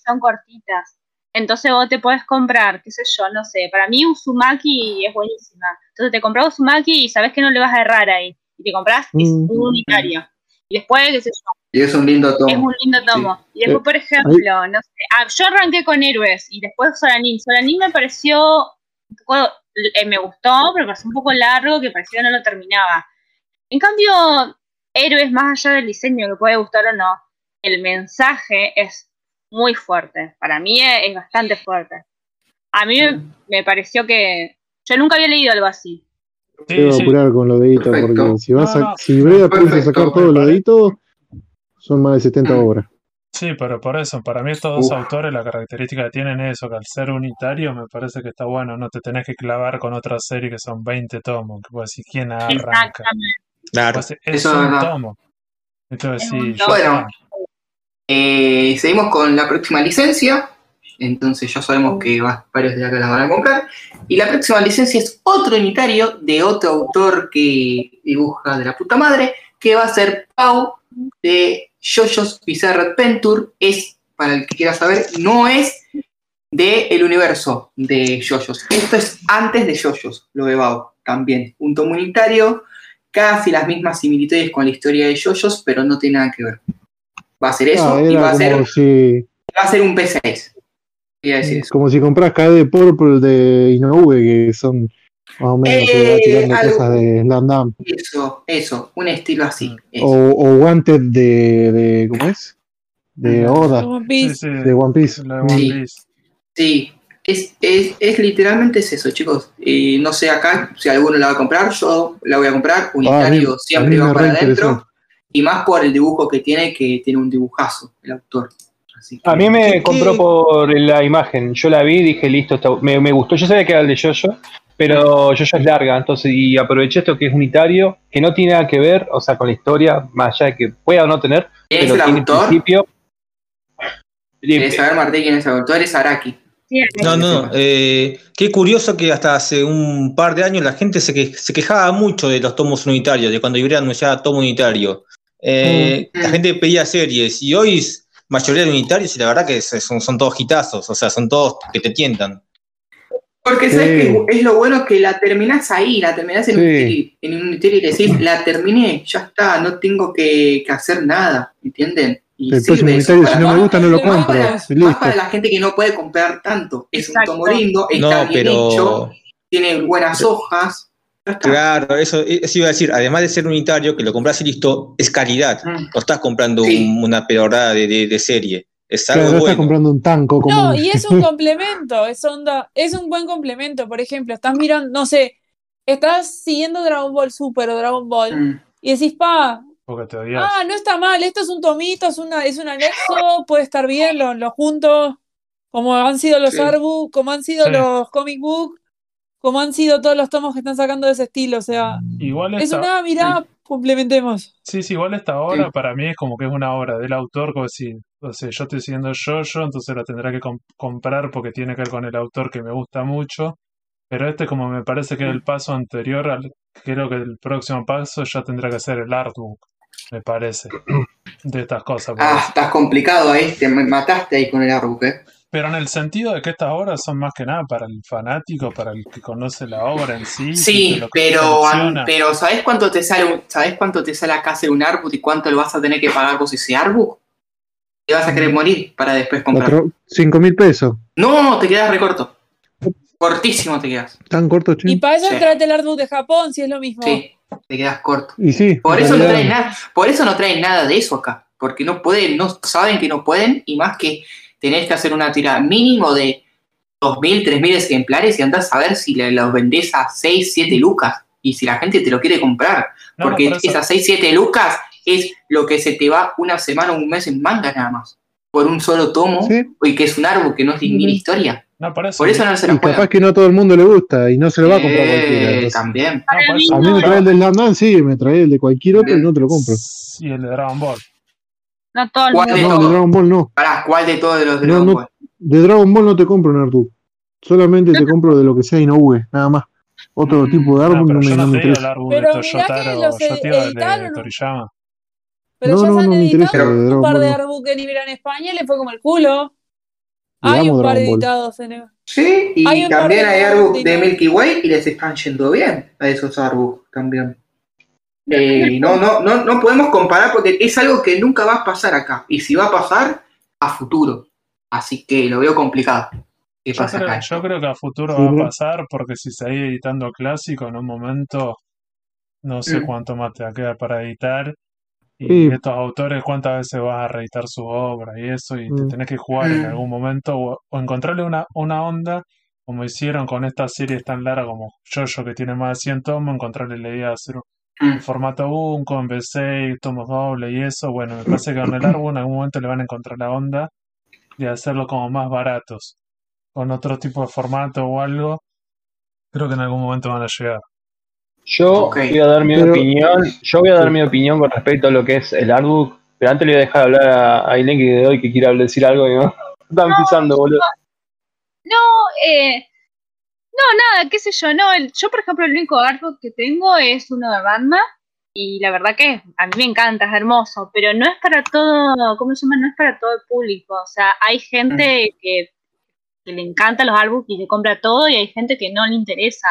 Son cortitas. Entonces vos te podés comprar, qué sé yo, no sé. Para mí Uzumaki es buenísima. Entonces te compras Uzumaki y sabes que no le vas a errar ahí. Y te compras es Mm. un unitario. Y después, qué sé yo, Y es un lindo tomo. es un lindo tomo. Y después, Eh, por ejemplo, no sé. Ah, yo arranqué con Héroes y después Solanin. Solanin me pareció un poco, eh, me gustó, pero me pareció un poco largo, que parecía que no lo terminaba. En cambio, Héroes, más allá del diseño que puede gustar o no, el mensaje es muy fuerte. Para mí es, es bastante fuerte. A mí me, me pareció que. Yo nunca había leído algo así. Sí, Te voy a sí. apurar con los deditos, Perfecto. porque si vas No, a, no. si Brea piensa Perfecto, sacar todos los deditos, son más de 70 Mm. obras. Sí, pero por eso, para mí estos dos Uf. autores, la característica que tienen es eso, que al ser unitario me parece que está bueno, no te tenés que clavar con otra serie que son 20 tomos, que puedes decir, ¿quién arranca? Exactamente. Claro. Pues es Eso es un tomo. Entonces Es sí, un tomo. Bueno. Eh, seguimos con la próxima licencia. Entonces ya sabemos que va- varios de acá la van a comprar. Y la próxima licencia es otro unitario de otro autor que dibuja de la puta madre, que va a ser Pau de JoJo's Bizarre Adventure. Es, para el que quiera saber, no es de universo de JoJo's. Esto es antes de JoJo's, lo de Pau también. Un tomo unitario, casi las mismas similitudes con la historia de JoJo's, pero no tiene nada que ver. Va a ser eso Ah, y va a ser como si, Va a ser un P6. Quería decir eso. como si compras KD de Purple de Inoue, que son más o menos Eh, tirando algo. cosas de Slam. Eso, eso, un estilo así. eso. O, o Wanted de, de. ¿Cómo es? De Mm. Oda, One Sí, Piece. sí, de One Piece. la de One Sí. Piece. Sí, es, es, es literalmente es eso, chicos. Y no sé acá si alguno la va a comprar, yo la voy a comprar. Unitario Ah, a mí- siempre a va para adentro. Y más por el dibujo que tiene, que tiene un dibujazo, el autor. Así que- A mí me ¿Qué- compró qué? por la imagen. Yo la vi y dije, listo, está- me, me gustó. Yo sabía que era el de Yoyo, pero Yoyo es larga, entonces, y aproveché esto que es unitario, que no tiene nada que ver, o sea, con la historia, más allá de que pueda o no tener, ¿Quién es pero el tiene autor? principio. ¿Querés saber, Martín, quién es el autor? Es Araki. No, no, eh, qué curioso que hasta hace un par de años la gente se, que- se quejaba mucho de los tomos unitarios, de cuando Ibrea anunciaba tomo unitario. Eh, Mm. La gente pedía series y hoy es mayoría de unitarios y la verdad que son, son todos hitazos, o sea, son todos que te tientan. Porque sabes Sí. que es lo bueno que la terminás ahí, la terminás en, Sí. un Unity, en un Unity y decís, la terminé, ya está, no tengo que, que hacer nada, ¿entienden? Y El próximo unitario, si no me gusta, no lo Más más compro. para, más para la gente que no puede comprar tanto. Es Exacto. un tomo lindo, está No, bien pero hecho, tiene buenas hojas. Claro, eso, eso iba a decir, además de ser unitario, que lo compras y listo, es calidad. Mm. No estás comprando Sí. un- una pedorrada de, de- de serie. Es Claro, algo no estás bueno. comprando un tanco como. No, y es un complemento, es onda, es un buen complemento. Por ejemplo, estás mirando, no sé, estás siguiendo Dragon Ball Super o Dragon Ball Mm. y decís, pa, Porque te odias. ah, no está mal, esto es un tomito, es una, es un anexo, puede estar bien, lo, lo junto, como han sido los Sí. artbook, como han sido Sí. los comic book, como han sido todos los tomos que están sacando de ese estilo. O sea, Igual es esta, una, mirá, complementemos. sí, sí, igual esta obra Sí. para mí es como que es una obra del autor, como decir, o sea, yo estoy siguiendo yo-yo, entonces la tendré que com- comprar porque tiene que ver con el autor que me gusta mucho. Pero este como me parece que es el paso anterior al, creo que el próximo paso ya tendrá que ser el artbook, me parece, de estas cosas. Ah, estás complicado ahí, te me mataste ahí con el artbook, eh. Pero en el sentido de que estas obras son más que nada para el fanático, para el que conoce la obra en sí. Sí, pero, pero ¿sabés cuánto te sale un- ¿sabés cuánto te sale acá hacer un artbook y cuánto lo vas a tener que pagar vos ese artbook? Te vas a querer morir para después comprar. Cinco mil pesos. No, te quedas recorto. Cortísimo te quedas. Tan corto. Y para eso Sí. tráete el artbook de Japón, si es lo mismo. Sí, te quedas corto. Y sí. Por eso no traen nada, por eso no traen nada de eso acá, porque no pueden, no saben que no pueden, y más que tenés que hacer una tirada mínimo de 2.000, 3.000 ejemplares y andás a ver si le- los vendés a 6, 7 lucas, y si la gente te lo quiere comprar, No, no, porque por esas 6, 7 lucas es lo que se te va una semana o un mes en manga nada más, por un solo tomo, Sí. y que es un árbol que no es ni Ujú. historia, No, por eso. por eso no se Y la capaz que no a todo el mundo le gusta y no se lo va a comprar Eh, cualquiera. entonces. también. no, A mí me trae el del Landman, sí, me trae el de cualquier otro y no te lo compro. Y el de Dragon Ball. No todo el ¿Cuál mundo. de No, todo? de Dragon Ball no. Pará, ¿cuál de todos los de No, Dragon no. Ball? De Dragon Ball no te compro un Artbook. Solamente te compro de lo que sea Inoue, nada más. Otro Mm, tipo de No, pero no, yo me, no no me el interesa. árbol Pero de Toyotaro, los yo te el de editaron, ¿no? Toriyama. Pero No, ya no, se han no editado un par de no. artbook que Libra en España y le fue como el culo. Y Hay un par Dragon Ball. editados en Sí, y Hay también hay Ball de Milky Way y les están yendo bien a esos arbooks también. Eh, no, no, no, no podemos comparar porque es algo que nunca va a pasar acá. Y si va a pasar, a futuro. Así que lo veo complicado. ¿Qué Yo pasa creo, acá? yo creo que a futuro va a pasar porque si seguís editando clásico en un momento, no sé cuánto más te va a quedar para editar. Y Sí. estos autores, cuántas veces vas a reeditar su obra y eso, y te Mm. tenés que jugar en Mm. algún momento o, o encontrarle una, una onda como hicieron con estas series tan largas como Jojo, que tiene más de 100 tomos, encontrarle la idea de hacer un. Formato Bunko, en B6, tomos doble y eso. Bueno, me parece que con el árbol en algún momento le van a encontrar la onda de hacerlo como más baratos, con otro tipo de formato o algo. Creo que en algún momento van a llegar. Yo voy a dar mi Pero- opinión. Yo voy a dar mi opinión con respecto a lo que es el artbook. Pero antes le voy a dejar hablar a, a Aileen que de hoy que quiera decir algo y no están pisando, boludo. No, eh, no, nada, qué sé yo, no, el- yo por ejemplo el único artbook que tengo es uno de Ranma y la verdad que a mí me encanta, es hermoso, pero no es para todo, ¿cómo se llama? No es para todo el público, o sea, hay gente que, que le encanta los artbooks y le compra todo y hay gente que no le interesa.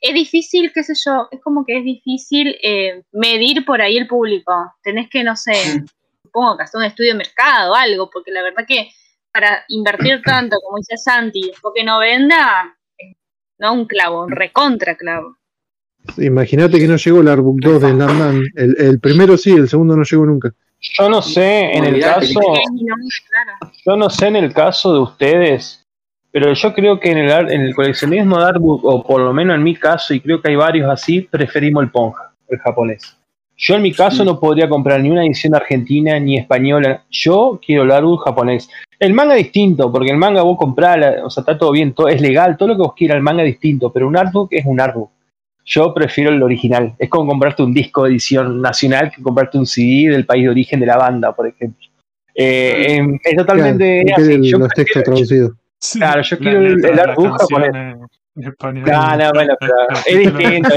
Es difícil, qué sé yo, es como que es difícil eh, medir por ahí el público, tenés que, no sé, Mm. supongo que hacer un estudio de mercado o algo, porque la verdad que para invertir tanto, como dice Santi, porque no venda, no un clavo, un recontra clavo. Imagínate que no llegó el Artbook 2 de Slamdan. El, el primero sí, el segundo no llegó nunca. Yo no sé en el caso, yo no sé en el caso de ustedes, pero yo creo que en el, en el coleccionismo de artbook, o por lo menos en mi caso, y creo que hay varios así, preferimos el Ponja, el japonés. Yo en mi caso no podría comprar ni una edición argentina ni española. Yo quiero el artbook japonés. El manga es distinto, porque el manga vos comprás, o sea, está todo bien, todo, es legal, todo lo que vos quieras, el manga es distinto, pero un artbook es un artbook. Yo prefiero el original. Es como comprarte un disco de edición nacional que comprarte un CD del país de origen de la banda, por ejemplo. Eh, em, es totalmente Claro, así. el- Yo los prefiero- textos traducidos. Sí, Claro, yo la quiero el- el artbook japonés. en- en español. No, no, bueno, pero es distinto.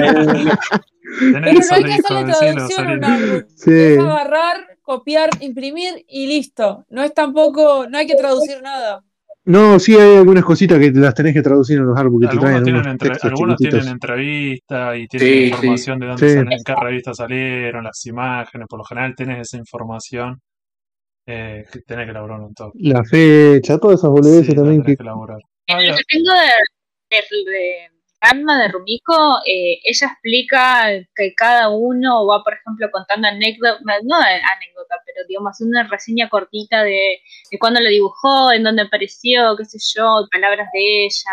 Tenés Pero no hay que hacerle traducción a un. Sí. Es agarrar, copiar, imprimir y listo. No es tampoco, no hay que traducir nada. No, sí hay algunas cositas que las tenés que traducir en los Artbooks que te Algunos, traen tienen, entre- algunos tienen entrevistas y tienen Sí, información de dónde Sí. salen, en qué revistas salieron, las imágenes, por lo general tenés esa información eh, que tenés que elaborar un toque. La fecha, todas esas boludeces también tenés que que elaborar. Ah, el ya. que tengo de, de, de Ranma, de Rumiko, eh, ella explica que cada uno va, por ejemplo, contando anécdotas, no anécdota, pero digamos, una reseña cortita de, de cuándo lo dibujó, en dónde apareció, qué sé yo, palabras de ella.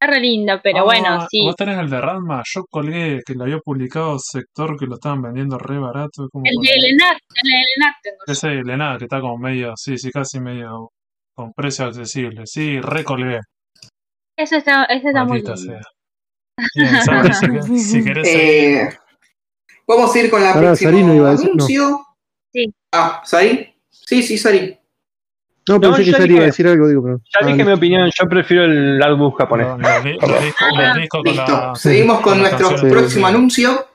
Está re linda, pero Ah, bueno, sí. Vos tenés el de Ranma. Yo colgué que lo había publicado sector que lo estaban vendiendo re barato. como El de Elenac, el de Elenac tengo. Ese de que está como medio, sí, sí, casi medio con precio accesible. Sí, recolgué. Ese está, ese está muy lindo. sea. Bien, si, querés. Eh, vamos a ir con la próxima Sarino iba a decir- no. anuncio. Sí. Ah, ¿Sari? Sí, sí, Sari. No, pensé que Sari dije- iba a decir algo, digo, pero. Ya Ah, dije listo. mi opinión, yo prefiero el artbook japonés. Los, los di- los discos, los discos con Listo. la- Seguimos con nuestro próximo anuncio.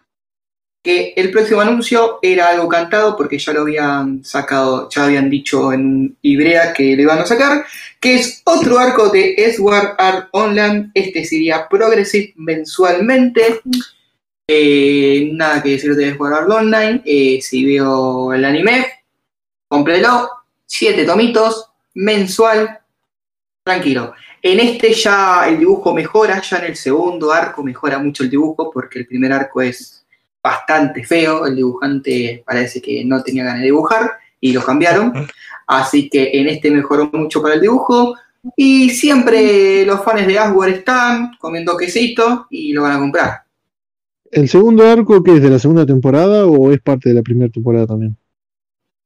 Que el próximo anuncio era algo cantado porque ya lo habían sacado, ya habían dicho en Ibrea que lo iban a sacar. Que es otro arco de Sword Art Online. Este sería Progressive mensualmente. Eh, nada que decir de Sword Art Online. Eh, si veo el anime, cómprelo. Siete tomitos, mensual, tranquilo. En este ya el dibujo mejora, ya en el segundo arco mejora mucho el dibujo, porque el primer arco es bastante feo. El dibujante parece que no tenía ganas de dibujar y lo cambiaron. Así que en este mejoró mucho para el dibujo. Y siempre los fans de Asgore están comiendo quesito y lo van a comprar. ¿El segundo arco que es de la segunda temporada o es parte de la primera temporada también?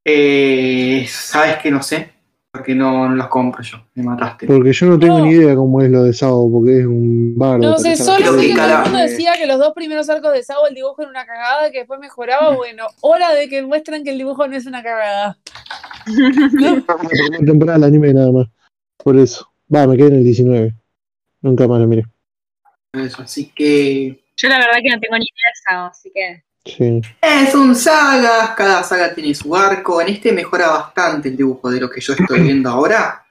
Eh, Sabes que no sé, porque no, no los compro yo. Me mataste. Porque yo no tengo No. ni idea cómo es lo de Sao, porque es un bardo. No sé, solo sé que todo el mundo decía que los dos primeros arcos de Sao el dibujo era una cagada, que después mejoraba. Bueno, hora de que muestren que el dibujo no es una cagada. Primera temporada del anime nada más. Por eso. Va, me quedé en el 19. Nunca más lo miré. Eso, así que Yo la verdad que no tengo ni idea de Sao, así que. Sí. Es un saga, cada saga tiene su arco. En este mejora bastante el dibujo de lo que yo estoy viendo ahora.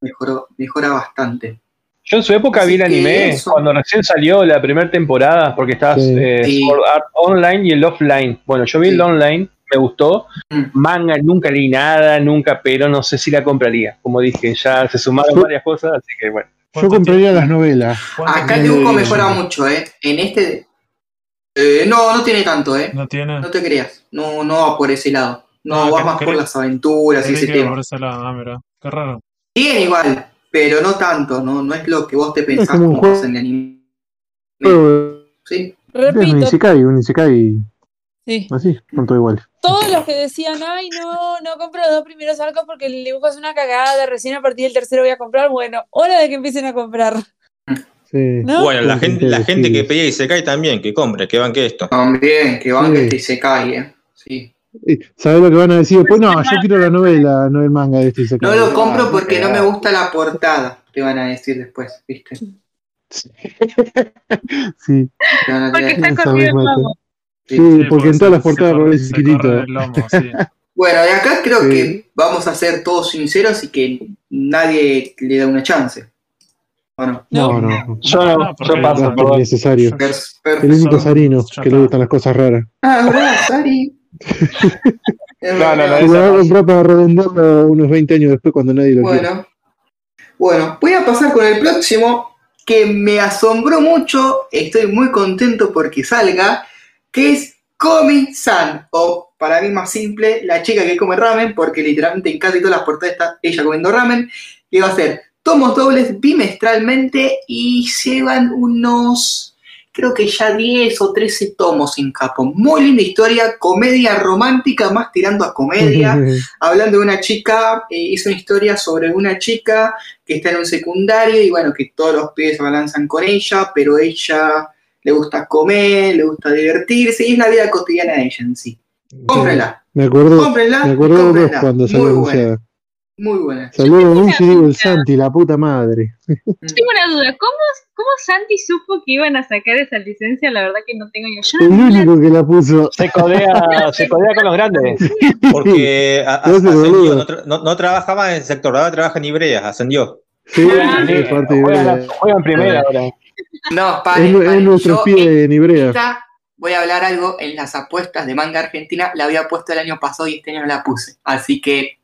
Mejoró, mejora bastante. Yo en su época Así vi el anime eso. cuando recién salió la primera temporada, porque estaba Sí. eh, Sí. Sword Art Online y el offline. Bueno, yo vi Sí. el online, me gustó. Mm. Manga, nunca leí nada, nunca, pero no sé si la compraría. Como dije, ya se sumaron Yo- varias cosas, así que bueno. Yo compraría las novelas. ¿Cuánto Acá el dibujo mejora mucho, ¿eh? En este. Eh, no, no tiene tanto, ¿eh? No tiene. No te creas. No, no va por ese lado. No, va más por las aventuras y ese tema. por ese lado. Ah, mira. Qué raro. Tiene igual. pero no tanto, no, no es lo que vos te pensás como en el anime. Juego- ¿sí? Es un Repito, Isekai, un Isekai sí. así, son todo igual. Todos los que decían, ay, no, no compro los dos primeros arcos porque el dibujo es una cagada, recién a partir del tercero voy a comprar, bueno, hora de que empiecen a comprar, Sí. ¿no? Bueno, la Sí, gente, la sí, gente sí. que pedía y se cae también, que compre, que banque esto. También, que van Sí. que este se cae, ¿eh? Sí. ¿Sabes lo que van a decir después? No, yo quiero la novela, no el manga de este Isekai. No lo compro Ah, porque no me cagada. gusta la portada, te van a decir después, ¿viste? Sí, a Porque está lomo. sí, Sí, porque en se- todas las se portadas se chiquitito. sí. Bueno, de acá creo Sí. que vamos a ser todos sinceros y que nadie le da una chance. ¿O no? No, no. Yo no, yo paso, No, perdón. es necesario. El único Sarino que le gustan las cosas raras. Ah, ¿verdad, Sari? No, no, no, lo va a para unos 20 años después cuando nadie lo quiere. Bueno, bueno, voy a pasar con el próximo que me asombró mucho. Estoy muy contento porque salga, que es Komi-san, o para mí más simple, la chica que come ramen, porque literalmente en casi todas las portadas está ella comiendo ramen, que va a ser tomos dobles bimestralmente y llevan unos, creo que ya 10 o 13 tomos en Japón. Muy linda historia, comedia romántica, más tirando a comedia hablando de una chica, eh, hizo una historia sobre una chica que está en un secundario y bueno, que todos los pibes se balanzan con ella, pero ella le gusta comer, le gusta divertirse y es la vida cotidiana de ella en sí. Cómprenla, Me acuerdo, cómprenla, me acuerdo cómprenla. cuando salió Muy buena, anunciada. Muy buena. Anuncio y digo, el. Santi, la puta madre. Tengo una duda, ¿cómo, ¿cómo Santi supo que iban a sacar esa licencia? La verdad que no tengo yo. Yo El no vi la- único que la puso. Se codea, se codea con los grandes. Porque a- a- ascendió, no, tra- no- no trabaja más en el sector, ahora trabaja en Ibrea, ascendió. Sí, Ah, parte Juegan, juegan primera ahora. No, Es, paren, es nuestro pie en Ibrea. esta voy a hablar algo en las apuestas de manga argentina, la había puesto el año pasado y este año no la puse, así que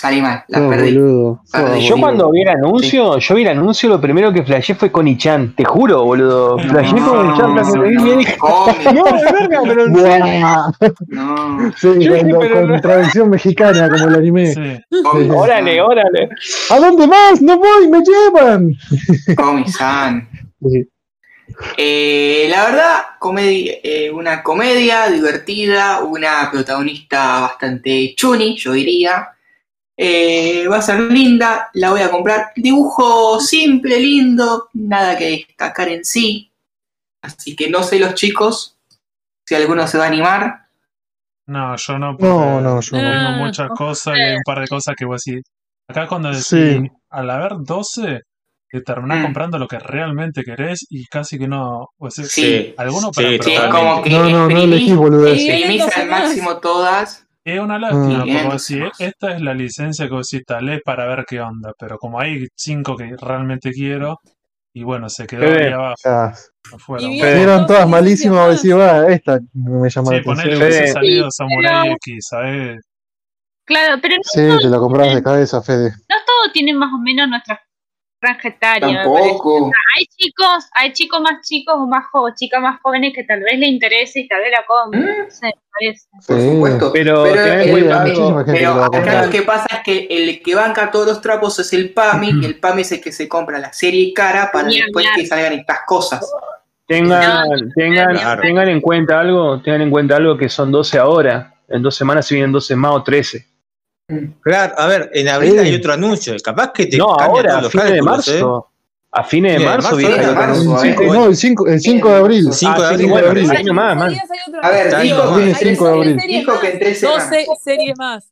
salí mal, la perdí. boludo. sos Perdí. Yo boludo. cuando vi el anuncio, yo vi el anuncio, lo primero que flashé fue con Ichan, te juro, boludo. Flashé con Ichan, No, flashé y dije, no, de verga, pero no, Sí, cuando- pero con no. traducción mexicana como el anime. Sí. cómic, Órale, órale. ¿A dónde más? ¡No voy! ¡Me llevan! Comic-san. Sí. Eh, la verdad, comedia, eh, una comedia divertida, una protagonista bastante chuni, yo diría. Eh, va a ser linda, la voy a comprar. Dibujo simple, lindo, nada que destacar en sí. Así que no sé los chicos si alguno se va a animar. No, yo no. No, no, yo no. Tengo muchas no cosas y hay un par de cosas que voy a decir. Acá cuando decís, Sí. al haber 12, te terminás Mm. comprando lo que realmente querés y casi que no. O sea, Sí. alguno para Sí, Sí, es probar. como que No, no, no elegís boludeces. Sí. exprimís Vienen al máximo todas. Es una lástima, Ah. porque Bien, vos decís, entonces. esta es la licencia que vos decís, tal es para ver qué onda, pero como hay cinco que realmente quiero, y bueno, se quedó Fede. ahí abajo. Ya. no fueron. Eran todas malísimas, a decir, va, esta me llama Sí, la ponele atención. hubiese salido Sí, Samurai pero- X, ¿sabes? Claro, pero no, Sí, te la compras de cabeza, Fede. no todos tienen más o menos nuestra franja etaria. me parece. Tampoco. Hay chicos, hay chicos más chicos o más jóvenes, chicas más jóvenes que tal vez le interese y tal vez la compren. ¿Mm? No sé, me parece. Por Sí. supuesto. Pero, Pero, eh, lo acá lo que pasa es que el que banca todos los trapos es el PAMI y el PAMI es el que se compra la serie cara para después hablar. que salgan estas cosas. Tengan, tengan, Claro. tengan en cuenta algo, tengan en cuenta algo que son 12 ahora. En dos semanas se vienen 12 más o 13. Claro, a ver, en abril Sí. hay otro anuncio, capaz que te no, ahora, todos a los fines de ¿eh? marzo. A fines de de marzo viene de el anuncio. eh. Cinco- no, el 5 el 5 de abril. El 5 de Ah, abril, sí, bueno, sí. un año más. A ver, dijo que en el tres- 5 de abril. dijo que en tres 12 semanas. series más.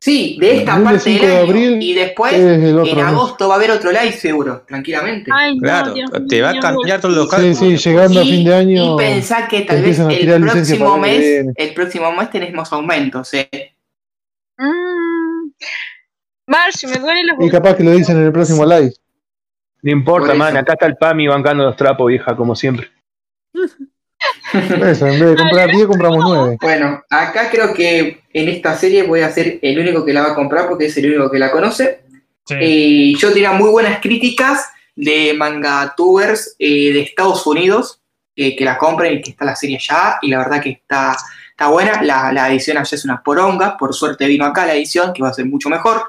Sí, de esta Abril, parte del 5 de abril y después, en agosto va a haber otro live seguro, tranquilamente. Ay, no, Claro, Dios te va a cambiar todos los Sí, cálculos. sí, llegando a fin de año. Y pensá que tal vez el próximo mes, el próximo mes tenemos aumentos, eh. Mm. Me duelen los Y capaz que lo dicen en el próximo live. No importa, Por man. Acá está el PAMI bancando los trapos, vieja, como siempre. Eso, en vez de comprar 10, compramos 9. Bueno, acá creo que en esta serie voy a ser el único que la va a comprar porque es el único que la conoce. Sí. Y yo tenía muy buenas críticas de manga tubers eh, de Estados Unidos eh, que la compren y que está la serie allá. Y la verdad que está, está buena. La, la edición allá es una poronga. Por suerte vino acá la edición que va a ser mucho mejor.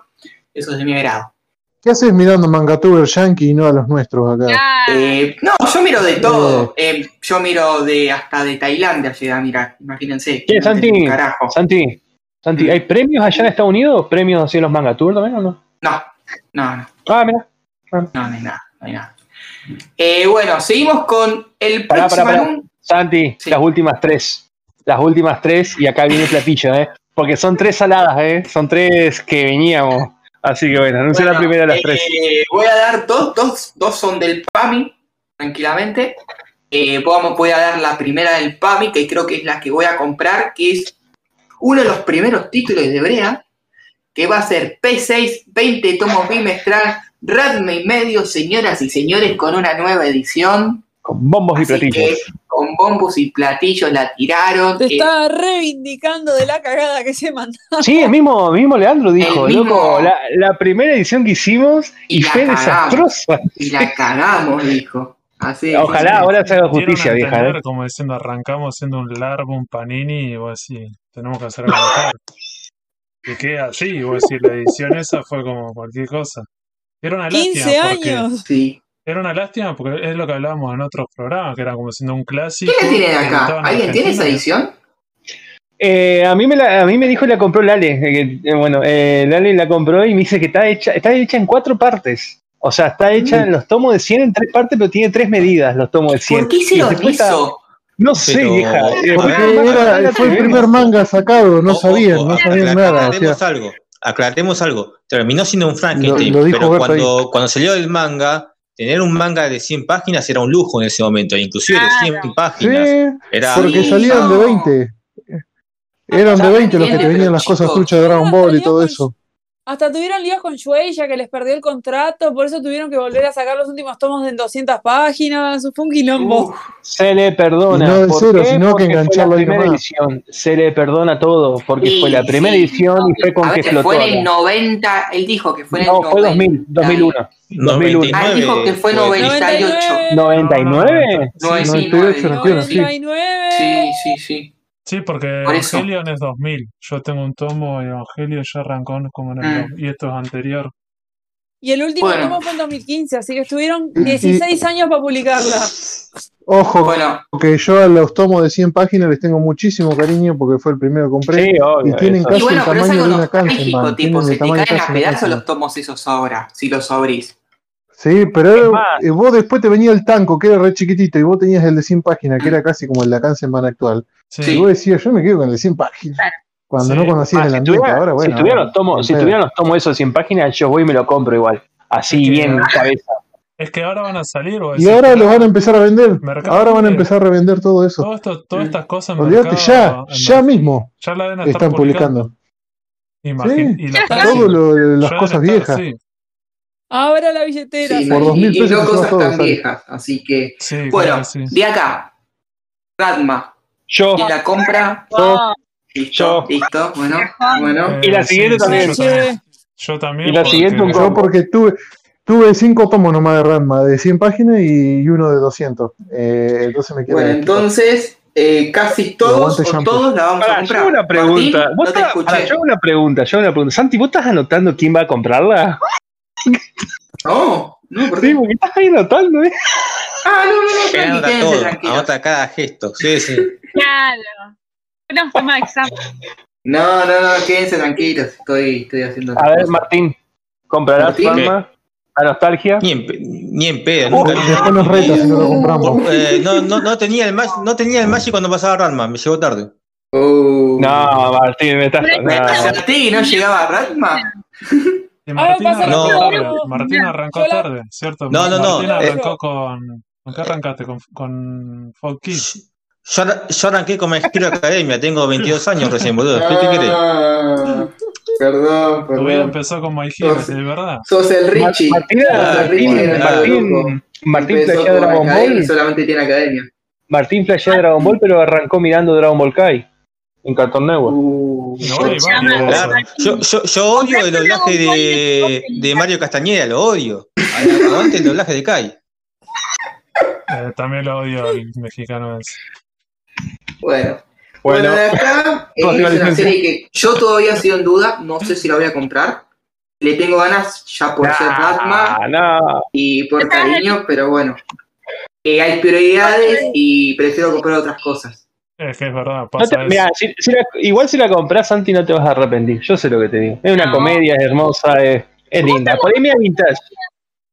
Eso es de mi agrado. ¿Qué haces mirando Mangatuber Yankee y no a los nuestros acá? Ah, Eh, no, yo miro de todo. Eh, yo miro de hasta de Tailandia llegué a mirar, imagínense. ¿Qué, Santi? Carajo. Santi, Santi, ¿hay premios allá en Estados Unidos? ¿Premios así en los manga tour también o no? No, no, no, Ah, mira. no, no hay nada, no hay nada. Eh, bueno, seguimos con el Pará, próximo pará, Santi, Sí. las últimas tres. Las últimas tres y acá viene platillo, ¿eh? Porque son tres saladas, ¿eh? Son tres que veníamos. Así que bueno, anuncia la primera de las eh, tres. Voy a dar dos, dos, dos son del PAMI, tranquilamente. Eh, vamos, voy a dar la primera del PAMI, que creo que es la que voy a comprar, que es uno de los primeros títulos de Brea, que va a ser P6, 20 tomos bimestral, Radme y medio, señoras y señores, con una nueva edición. Con bombos y platillos. que con bombos y platillos la tiraron. Te Eh, está reivindicando de la cagada que se mandó. Sí, el mismo, mismo Leandro dijo, El mismo- loco, la, la primera edición que hicimos y, fue cagamos. desastrosa. y la cagamos, dijo. Así Ojalá sí. ahora se haga justicia, vieja. ¿eh? como diciendo, arrancamos haciendo un largo, un panini, y vos decís, tenemos que hacer algo mejor. Y queda así, y vos decís, la edición esa fue como cualquier cosa. Era una 15 lástima porque, años. Sí. Era una lástima porque es lo que hablábamos en otros programas, que era como siendo un clásico. ¿Quién la tiene de que acá? ¿Alguien tiene esa edición? Eh, a, mí me la, a mí me dijo y la compró Lale. eh, eh, bueno, eh, Lale la compró y me dice que está hecha, está hecha en cuatro partes. O sea, está hecha en los tomos de 100 en tres partes, pero tiene tres medidas los tomos de 100. ¿Por qué hicieron después está- eso? No sé, Pero- eh, Porque era, fue el primer manga sacado, no Ojo, sabían, ojo, no sabían nada. o sea, algo, aclaremos algo. Terminó siendo un Frankenstein, pero cuando, cuando salió el manga, tener un manga de 100 páginas era un lujo en ese momento, inclusive de 100 Claro. páginas. sí, Era porque Sí, salían de no. 20. Eran de Ya 20 los que te venían las cosas truchas de Dragon Ball y todo eso. Hasta tuvieron líos con Shueisha que les perdió el contrato, por eso tuvieron que volver a sacar los últimos tomos en 200 páginas. Fue un quilombo. Uf, Se le perdona. Y no de ¿Por cero, qué? sino que fue engancharlo la primera edición. Se le perdona todo, porque Sí, fue la primera sí. edición y fue con a que ver, explotó. fue en el acá. 90, él dijo que fue en el No, 90. fue 2000, 2001. 2001. Ah, dijo que fue 98. 99. Sí, 98 99. nació, sí. 99. Sí, sí, sí. Sí, porque Por. Evangelion es 2000. Yo tengo un tomo y Evangelio ya arrancó como en el Mm. y esto es anterior. Y el último Bueno. tomo fue en 2015, así que estuvieron Y- y- 16 años para publicarla. Ojo, Bueno, que yo a los tomos de 100 páginas les tengo muchísimo cariño porque fue el primero que compré. Sí, obvio. Y tienen eso. casi y bueno, el tamaño de una Kansenban. tipo, Tienen se te caen a de pedazos los tomos esos ahora, si los abrís. Sí, pero eh, vos después te venía el tanco, que era re chiquitito, y vos tenías el de 100 páginas, que era casi como el de la Kansenban actual. Sí. Y vos decías, yo me quedo con el de 100 páginas. Cuando Sí. no conocías Ah, el si ambiente, tuviera, ahora bueno. si tuvieran los tomos, si tuvieran los tomos esos 100 páginas, yo voy y me lo compro igual. Así Es que- bien cabeza. Es que ahora van a salir. Y ahora pero los van a empezar a vender. Mercado Ahora van a empezar a revender todo eso. todo esto, todas estas cosas en Olvídate, ya, en ya mismo ya la deben estar están publicando. Sí. y. Todo lo de las cosas estar, viejas. Sí, Ahora la billetera. Sí, Por y- dos mil y no cosas todo, tan viejas, así que... sí, Bueno, claro, sí. de acá, Radma, Yo. ¿quién la compra? Oh, Listo, Yo. listo, bueno, bueno. Eh, Y la siguiente también. Yo también. Yo también Y la siguiente un Yo porque tuve, tuve cinco tomos nomás de Ranma, de 100 páginas y uno de 200. Eh, entonces me quedé. Bueno, entonces, eh, casi todos o todos la vamos a Pará, yo comprar. hago una pregunta. Martín, ¿Vos no te estás- pará, escuché. yo hago una pregunta, yo hago una pregunta. Santi, ¿vos estás anotando quién va a comprarla? No, no, ¿por Sí, qué? porque estás ahí anotando, ¿eh? Ah, no, no, no, tranqui, anota quédense todo, tranquilos. anota cada gesto. Sí, sí. claro. Una forma examen. No, no, no, quédense tranquilos, estoy, estoy haciendo A ver, cosa. Martín, ¿comprarás Martín. Ranma? ¿A nostalgia? Ni en, ni en pedo, Uh, nunca. después nos si no lo compramos. Eh, no, no, no tenía el Magic, no tenía el Magic cuando pasaba Ranma, me llegó tarde. Oh. No, Martín, me estás. Me- no. ¿Acerté y no llegaba Radma? Y Martín arrancó tarde. Martín arrancó la- tarde, ¿cierto? No, no, no, Martín eh, arrancó con. ¿Con qué arrancaste? Con, con Folk Kids. Yo, yo arranqué con My Hero Academia, tengo 22 años recién, boludo. ¿Qué te querés? Ah, perdón, perdón. empezó con My Hero, Sos- de verdad. Sos el Richie. Martín, Martín. Martín, Martín flashea Dragon Ball. solamente tiene academia. Martín flashea Dragon Ball, pero arrancó mirando Dragon Ball Kai en Cartoon Network. Uh, No. Claro. Yo, yo, yo odio el doblaje de, de Mario Castañeda, lo odio. Aguante el doblaje de Kai. Eh, también lo odio al mexicano ese. Bueno. Bueno, Bueno, de acá eh, es una licencia. serie que yo todavía sigo en duda, no sé si la voy a comprar. Le tengo ganas ya por ser Batman y por cariño, pero bueno. Eh, hay prioridades y prefiero comprar otras cosas. Es que es verdad, No pasa te- eso. mirá, si- si la- igual si la compras, Santi, no te vas a arrepentir. Yo sé lo que te digo. Es una No. comedia, es hermosa, es, es linda. Por ahí media vintage,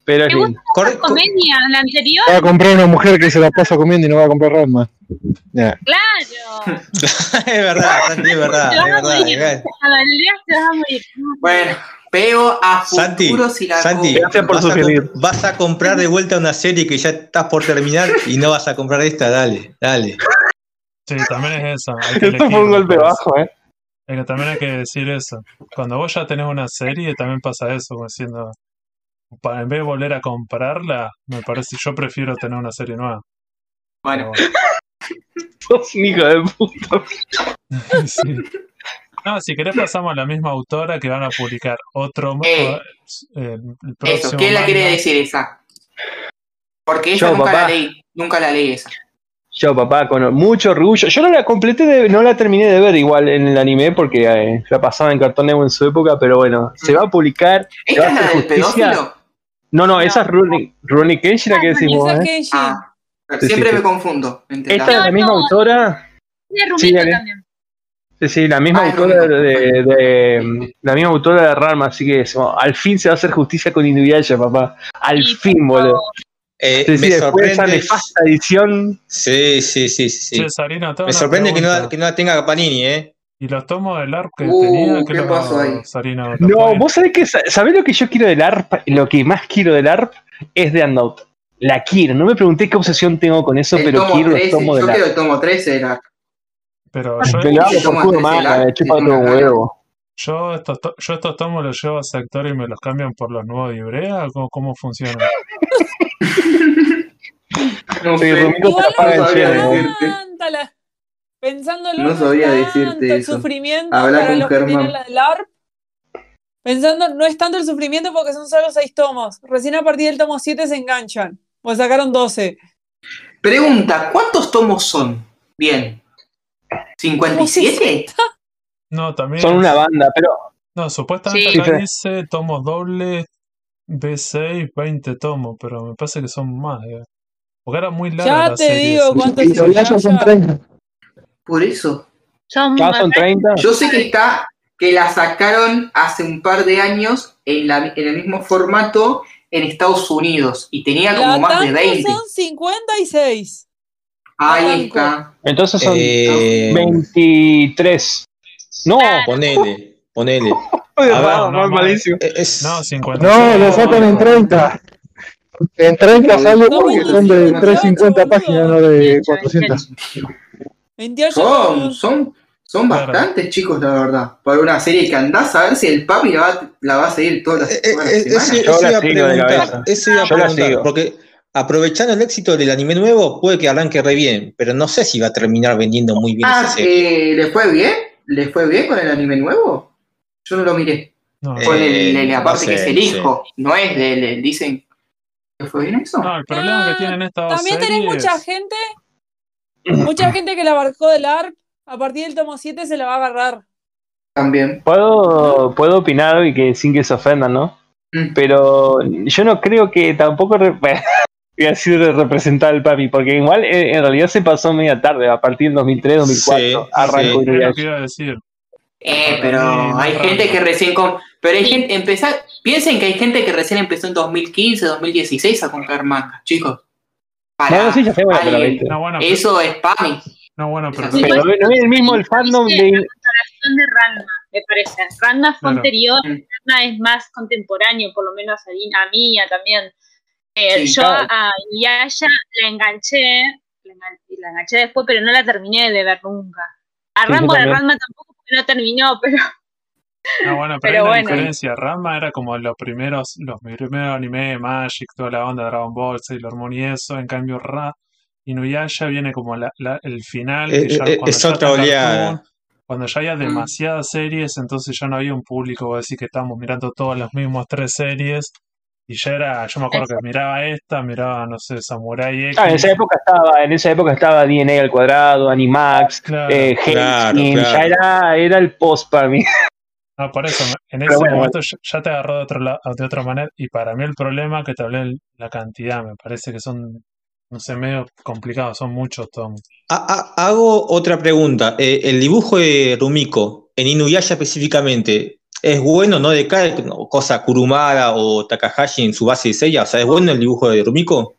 pero es ¿Te linda. Corre- co- Comedia, la anterior, Va a comprar una mujer que se la pasa comiendo y no va a comprar Ratman. Ya. claro. es verdad, Santi, es verdad, Te es vas a verdad. morir. es verdad. A la aldea te vas a morir. Bueno, veo a Santi, futuro si la Santi. Gracias por vas sugerir. vas a comprar de vuelta una serie que ya estás por terminar y no vas a comprar esta, dale, dale. Sí, también es eso. hay que Esto fue un golpe bajo, ¿eh? Es que también hay que decir eso. Cuando vos ya tenés una serie, también pasa eso, como diciendo, para, en vez de volver a comprarla, me parece, yo prefiero tener una serie nueva. Bueno, Sos un hijo de puta. Sí. No, si querés pasamos a la misma autora que van a publicar otro Eh, eh, el eso, próximo ¿quién la quiere decir esa? Porque esa Yo, nunca papá. la leí, nunca la leí esa. Yo, papá, con mucho orgullo. Yo no la completé, de- no la terminé de ver igual en el anime porque eh, la pasaba en Cartoon Network en su época, pero bueno, se va a publicar. ¿Esta a es la del pedófilo? No, no, esa es Ronnie, Ronnie Kenshi la que decís Esa vos, es ¿eh? Ah, Sí, siempre sí, me confundo. entre Esta es la misma No, autora. Sí, también. Sí, sí, la misma Ah, autora de, de- la misma autora de Rarma, así que eso, al fin se va a hacer justicia con Inuyasha, papá. Al Sí, fin, boludo. Eh, Sí, sí, me después de esa sorprende. nefasta edición. Sí, sí, sí, sí. sí. Sarina, Me sorprende que no, que no la tenga Panini, ¿eh? ¿Y los tomos del ARP que Uh, tenía? ¿qué los- pasó ahí? Sarina, los No, ponen? vos sabés que sabés lo que yo quiero del ARP, lo que más quiero del ARP es de Unnote. La quiero, no me pregunté qué obsesión tengo con eso, el pero tomo quiero los 13, tomos yo del quiero ARP. el tomo 13 de la... Pero Me yo, lo hago por tomo puro antes manga, el me ARP, chupa todo un huevo. Yo estos, to- yo estos tomos los llevo a sector y me los cambian por los nuevos de Ibrea. ¿Cómo, cómo funciona? No Sí, sé, no ¿no? Tántala. Pensándolo, No no, sabría es decirte tanto el eso. sufrimiento Habla para con los que Germán. tienen la del ARP. Pensando, no es tanto el sufrimiento porque son solo seis tomos. Recién a partir del tomo 7 se enganchan. Pues sacaron 12. Pregunta, ¿cuántos tomos son? Bien. ¿57? No, también. Son una banda, pero No, supuestamente Sí. acá dice tomos dobles, B6, 20 tomos, pero me parece que son más. eh. Porque era muy larga Ya la te serie. digo sí. cuánto Y se todavía ya son engancha. 30. Por eso. Son ya son 30. Yo sé que está, que la sacaron hace un par de años en, la, en el mismo formato en Estados Unidos y tenía como La más de tanto 20. son 56. Ahí está. Entonces son Eh, 23. No, Ponele, ponele. Ver, no, no, malísimo. Eh, Es, No, 50. No, lo sacan en 30. En 30 sale porque son de no, 350 no, páginas, no de 400. 28 Son, son, son Claro. bastantes chicos, la verdad. Para una serie que andás a ver si el papi la va, la va a seguir todas las, Eh, eh, eh, semanas. ese- Yo la iba a sigo de preguntar, cabeza. ese iba a Yo la preguntar, sigo. porque aprovechando el éxito del anime nuevo, puede que arranque re bien, pero no sé si va a terminar vendiendo muy bien Ah, esa serie. eh, ¿le fue bien? ¿Le fue bien con el anime nuevo? Yo no lo miré. No, Eh, Con el, el- la parte no que es el hijo, no es del, el- dicen ¿le fue bien eso? no, el problema que tienen estas dos También tenés series. mucha gente, mucha gente que la abarcó del ARP. A partir del tomo 7 se la va a agarrar. También. Puedo, puedo opinar y que sin que se ofendan, ¿no? Mm. Pero yo no creo que tampoco re- voy a decir de representar al papi, porque igual eh, en realidad se pasó media tarde, a partir del 2003, 2004, Sí, arrancó sí. Lo a decir. Eh, Para pero no hay gente que recién com- pero hay gente empezar, piensen que hay gente que recién empezó en 2015, 2016 a comprar manga, chicos. Para Bueno, sí, ya sé, bueno, pero viste. No, bueno, pero, Eso es spammy. no, bueno, pero Sí. Pero no, no es el mismo el fandom de. De Ranma, me parece. Ranma fue Claro. anterior, Mm. Ranma es más contemporáneo, por lo menos a, Di- a Mía también. Eh, Sí, yo claro. a Yaya la enganché, la, la enganché después, pero no la terminé de ver nunca. A Rambo de. Ranma tampoco porque no terminó, pero No, bueno, pero, Pero hay una bueno. diferencia. Ranma era como los primeros, los primeros anime, Magic, toda la onda, Dragon Ball, Sailor Moon y eso. En cambio, Ra, Inuyasha viene como la- la- el final. que ya- eh, cuando es ya otra oleada. Cartoon, Cuando ya había demasiadas series, entonces ya no había un público, vos decís que estábamos mirando todas las mismas tres series. Y ya era, yo me acuerdo que miraba esta, miraba, no sé, Samurai X. Ah, en esa época estaba, en esa época estaba DNA al cuadrado, Animax, Claro. eh, Claro, Hellsing, claro. ya era, era el post para mí. No, por eso, en ese bueno, momento ya- ya te agarró de, otro de otra manera. Y para mí el problema que te hablé la cantidad, me parece que son, no sé, medio complicados, son muchos tomos. Ha- ha- hago otra pregunta. Eh, el dibujo de Rumiko, en Inuyasha específicamente, ¿es bueno? ¿No decae no, cosa Kurumara o Takahashi en su base de Seiya? O sea, ¿es bueno el dibujo de Rumiko?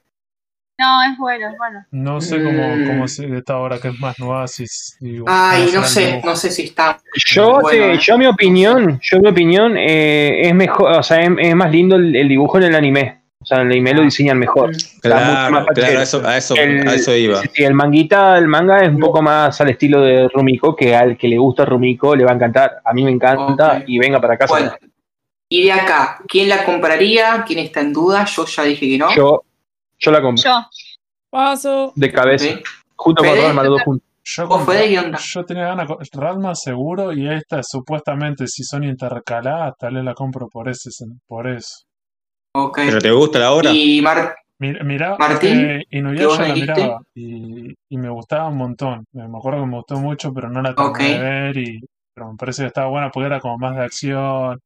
No, es bueno, es bueno. No sé cómo, Mm. cómo se esta ahora que es más nueva, si, si- Ay, no sé, no sé si está. Yo, Bueno, eh. yo mi opinión, yo mi opinión eh, es mejor, o sea, es, es más lindo el, el dibujo en el anime. O sea, en el anime lo diseñan mejor. Claro, más claro, a eso, a eso, El- a eso iba. Sí, el manguita, el manga es un poco más al estilo de Rumiko, que al que le gusta Rumiko le va a encantar. A mí me encanta y venga para casa. Bueno, y de acá, ¿quién la compraría? ¿Quién está en duda? Yo ya dije que no. Yo, yo la compro Yo. Paso. de cabeza, ¿Sí? junto con. Ranma, los dos juntos. Yo, ¿Vos, compré- Fede, yo tenía ganas, con- Ranma seguro, y esta supuestamente si son intercaladas, tal vez la compro por ese, por eso. ¿Pero te gusta la obra? Y Mar Mirá, Martín, eh, ¿qué vos Inuyasha la dijiste? miraba y, y me gustaba un montón. Me acuerdo que me gustó mucho, pero no la terminé Ok. de ver. Y, pero me parece que estaba buena porque era como más de acción.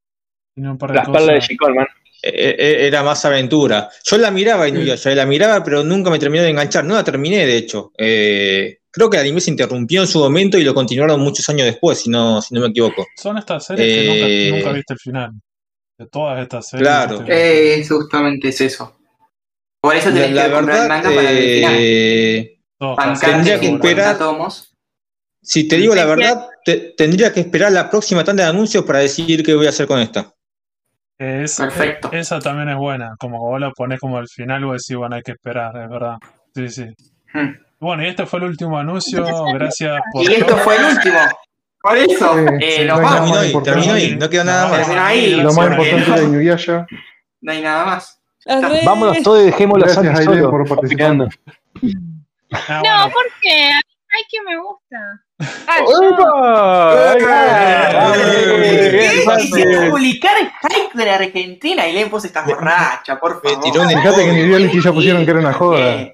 Tenía un par de La espalda de cosas. Chicol, man. Eh, eh, Era más aventura. Yo la miraba Inuyasha, la miraba, pero nunca me terminó de enganchar. No la terminé, de hecho. Eh, creo que el anime se interrumpió en su momento y lo continuaron muchos años después, si no, si no me equivoco. Son estas series que Eh, nunca, nunca viste el final. De todas estas series. Claro. Eh, justamente es eso. Por eso La, tenés la que comprar el manga para el final. eh, tendría que esperar- 40 tomos. si te digo la verdad, te- tendría que esperar la próxima tanda de anuncios para decidir qué voy a hacer con esta. Eh, es- Perfecto. eh, esa también es buena. Como vos la pones como al final, vos decís, bueno, hay que esperar, es verdad. Sí, sí. Hmm. Bueno, y este fue el último anuncio. Gracias por Y esto todo. fue el último. Por eso, Sí, eh, sí, nos no vamos. Terminó ahí, terminó ahí, no quedó nada más. Terminó ahí. Lo más importante Mariano. de Inuyasha. No hay nada más. Las. Vámonos todos y dejémoslo a Gracias, Santi solo, por participar. opinando. Ah, No, bueno. porque ay que me gusta. Ah. Quisiste publicar hike de la Argentina y le vos estás borracha, por Me favor. tiró un Fíjate que en el reality ya pusieron que era una joda.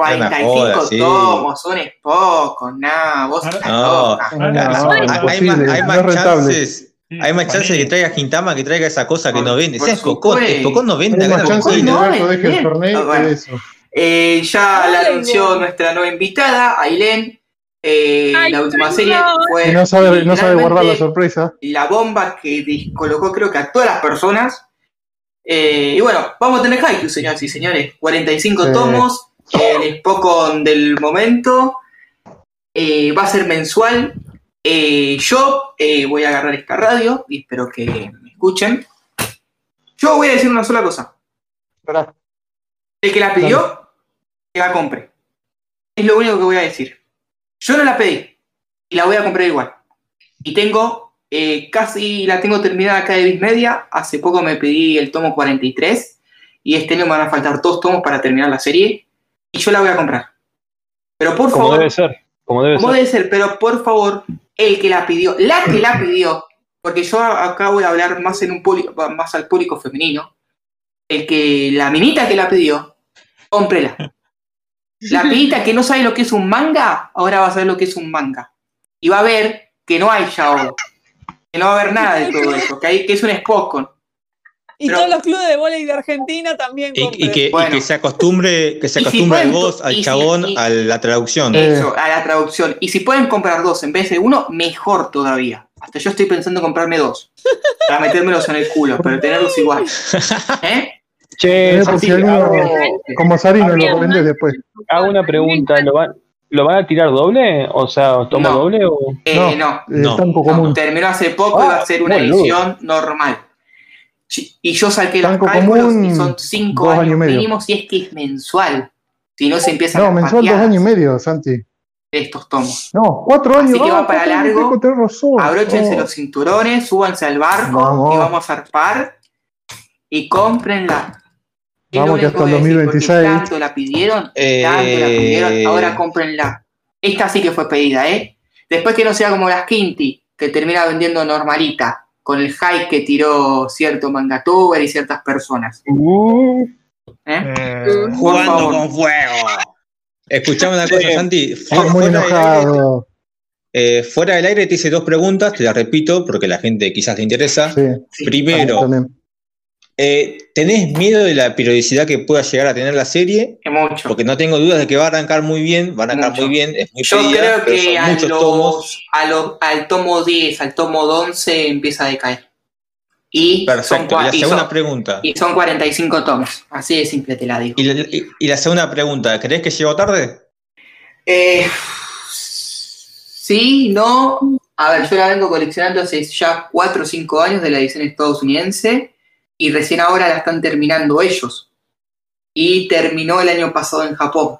Eh, 45 Era una joda, sí. tomos, son es poco, nada, vos Ahora- estás No. loca. No, no, Hay, hay más, hay no chances. Sí, Hay más chances de que traiga Gintama que traiga esa cosa que Por- no vende. Ese es Cocón, es Cocón no vende Hay acá en no, el torneo eso. Eh, ya Ay, la anunció nuestra nueva invitada, Ailén. Eh, Ay, la última serie fue no sabe, no sabe guardar la sorpresa. la bomba que descolocó creo que a todas las personas. Eh, y bueno, vamos a tener Haikyuu, señoras y señores. 45 Sí. tomos, el Spokon del momento. Eh, va a ser mensual. Eh, yo eh, voy a agarrar esta radio y espero que me escuchen. Yo voy a decir una sola cosa. El que la pidió, que la compre. Es lo único que voy a decir. Yo no la pedí y la voy a comprar igual. Y tengo, casi la tengo terminada acá de Bismedia. Hace poco me pedí el tomo 43 y este año me van a faltar dos tomos para terminar la serie. Y yo la voy a comprar. Pero por Como favor, debe ser. Como debe como ser. debe ser, pero por favor, el que la pidió, la que la pidió, porque yo acá voy a hablar más en un público, más al público femenino, el que la minita que la pidió, cómprela. La pibita que no sabe lo que es un manga, ahora va a saber lo que es un manga. Y va a ver que no hay yaoi, que no va a haber nada de todo eso, que, hay, que es un Spokon. Y Pero- todos los clubes de volei de Argentina también Y, y que, y Bueno. que se acostumbre, que se si acostumbre pueden- vos, al y si- chabón, y- a la traducción. Eh. Eso, a la traducción. Y si pueden comprar dos en vez de uno, mejor todavía. Hasta yo estoy pensando en comprarme dos. Para metérmelos en el culo, pero tenerlos igual. ¿Eh? Che, si hago, como Sarino, Bien. lo vendes después. hago una pregunta. ¿Lo van, ¿Lo van a tirar doble? O sea, ¿toma No. doble o...? Eh, No. no. No. no, terminó hace poco y va a ser una boludo. edición normal. Y yo saqué los cálculos común, y son cinco años, años y medio. mínimo si es que es mensual. Si no se empiezan No, a mensual dos años y medio, Santi. estos tomos. No, cuatro años. Así que va para cuatro años, largo. Abróchense Oh. los cinturones, súbanse al barco Vamos. y vamos a zarpar y cómprenla. Vamos que hasta el voy a decir, 2026. porque Tanto la pidieron, tanto la pidieron, Eh, ahora cómprenla. Esta sí que fue pedida, ¿eh? Después que no sea como las Quinti, que termina vendiendo normalita, con el hype que tiró cierto mangatuber y ciertas personas. Uh, ¿eh? Eh, Jugando favor. con fuego. Escuchame una cosa, Sí. Santi. Estoy muy fuera del aire- enojado. Eh, fuera del aire te hice dos preguntas, te las repito porque la gente quizás le interesa. Sí. Primero. Eh, ¿tenés miedo de la periodicidad que pueda llegar a tener la serie? Mucho. Porque no tengo dudas de que va a arrancar muy bien, va a arrancar Mucho. muy bien, es muy Yo pedida, creo que son a muchos los, tomos. a los- al tomo 10, al tomo 11 empieza a decaer. Y son, Perfecto. cua- Y la y segunda son- pregunta. y son 45 tomos. Así de simple te la digo. Y la, y- y la segunda pregunta, ¿crees que llegó tarde? Eh, sí, no. A ver, yo la vengo coleccionando hace ya 4 o 5 años de la edición estadounidense y recién ahora la están terminando ellos. Y terminó el año pasado en Japón.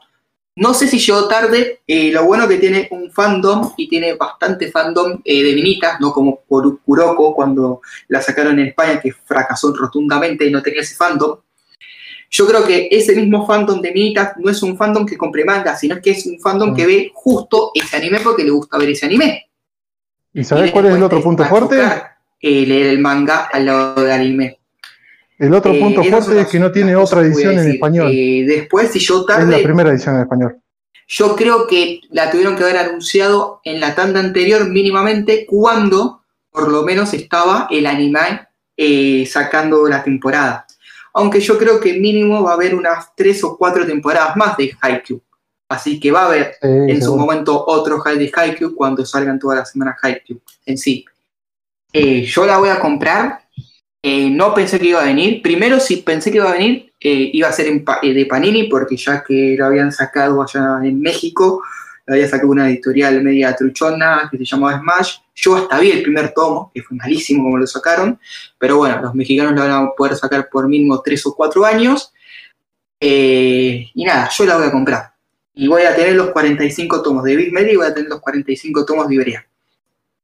No sé si llegó tarde, eh, lo bueno que tiene un fandom y tiene bastante fandom eh, de minitas, no como Kuroko cuando la sacaron en España que fracasó rotundamente y no tenía ese fandom. Yo creo que ese mismo fandom de minitas no es un fandom que compre manga, sino que es un fandom que ve justo ese anime porque le gusta ver ese anime. ¿Y sabés Y cuál es el otro punto fuerte? eh, leer el manga al lado del anime. El otro Eh, punto fuerte es que no tiene otra edición en español. Eh, después, si yo Es la tarde, primera edición en español. yo creo que la tuvieron que haber anunciado en la tanda anterior mínimamente cuando por lo menos estaba el anime eh, sacando la temporada. Aunque yo creo que mínimo va a haber unas tres o cuatro temporadas más de Haikyuu. Así que va a haber Sí, en su momento otro High de Haikyuu cuando salgan todas las semanas Haikyuu en sí. Yo la voy a comprar. Eh, no pensé que iba a venir. Primero, si pensé que iba a venir, eh, iba a ser en eh, de Panini, porque ya que lo habían sacado allá en México, lo había sacado una editorial media truchona que se llamaba Smash. Yo hasta vi el primer tomo, que fue malísimo como lo sacaron, pero bueno, los mexicanos lo van a poder sacar por mínimo tres o cuatro años. Eh, y nada, yo la voy a comprar. Y voy a tener los 45 tomos de Big Mary y voy a tener los 45 tomos de Ibrea.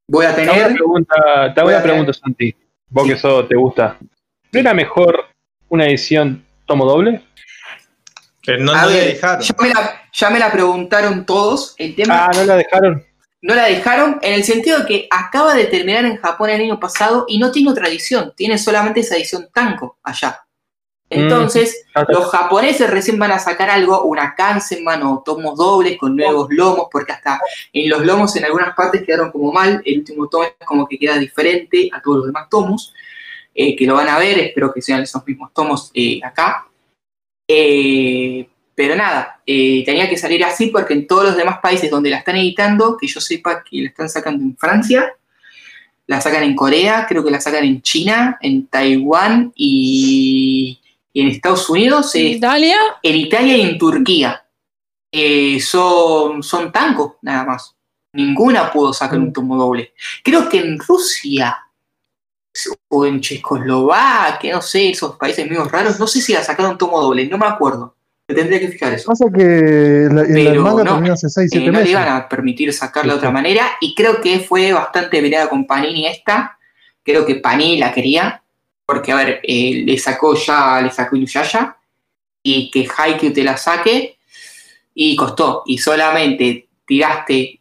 Voy a Te hago una tener. pregunta, te hago Voy a una pregunta, Santi. Vos Sí. que eso te gusta. ¿No era mejor una edición tomo doble? Pero no, a no le ver, dejaron. ya me, la, ya me la preguntaron todos. El tema Ah, no la dejaron. no la dejaron en el sentido de que acaba de terminar en Japón el año pasado y no tiene otra edición. Tiene solamente esa edición Tanko allá. Entonces, Ah, está. los japoneses recién van a sacar algo, una Kansenban o tomos dobles con nuevos lomos, porque hasta en los lomos en algunas partes quedaron como mal. El último tomo es como que queda diferente a todos los demás tomos, eh, que lo van a ver, espero que sean esos mismos tomos eh, acá. Eh, pero nada, tenía que salir así porque en todos los demás países donde la están editando, que yo sepa que la están sacando en Francia, la sacan en Corea, creo que la sacan en China, en Taiwán y en Estados Unidos, eh, Italia, en Italia y en Turquía. Eh, son, son tancos, nada más. Ninguna pudo sacar un tomo doble. Creo que en Rusia o en Checoslovaquia, no sé, esos países medio raros, no sé si la sacaron tomo doble, no me acuerdo. Me tendría que fijar eso. Pasa que la, en Pero manga no, terminó hace 6, Eh, 7 no le iban a permitir sacarla de otra manera y creo que fue bastante peleada con Panini esta. Creo que Panini la quería porque, a ver, eh, le sacó ya, le sacó Inuyasha y que Haikyuu te la saque y costó y solamente tiraste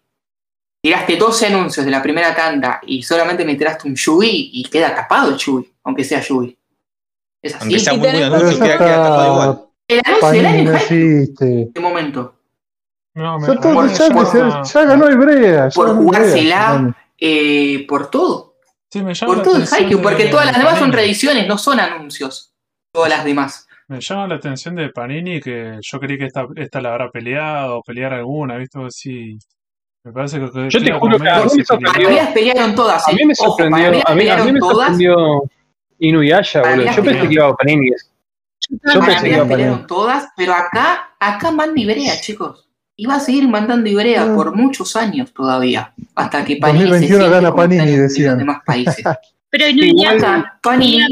tiraste 12 anuncios de la primera tanda y solamente me tiraste un Yugi y queda tapado el Yugi, aunque sea Yugi. Es así. Aunque sea Y muy buen anuncio, queda, queda tapado igual. el anuncio del año en este momento. No, me- a mí ya llama- ya ganó Ibrea. Por jugársela. Eh, por todo. Sí, me llama Por la todo el atención Haikyuu, porque de todas las demás son reediciones, no son anuncios. Todas las demás. Me llama la atención de Panini que yo creí que esta, esta la habrá peleado o pelear alguna, ¿viste? Sí. Me parece que. Yo te juro que a medio mí me sorprendió. las pelearon todas. A ¿eh? mí me Ojo, sorprendió, las a mí, a mí pelearon me todas. sorprendió Inuyasha, boludo. Yo pensé pelearon. que iba a Panini. Yo pensé mí que iba a pelearon Panini. todas, pero acá, acá manda Ibrea, chicos. Y va a seguir mandando Ibrea Ah. por muchos años todavía. Hasta que Panini 2021 se gana Panini, en decían. los demás países. Pero Igual- Inuyasha, Acá Panini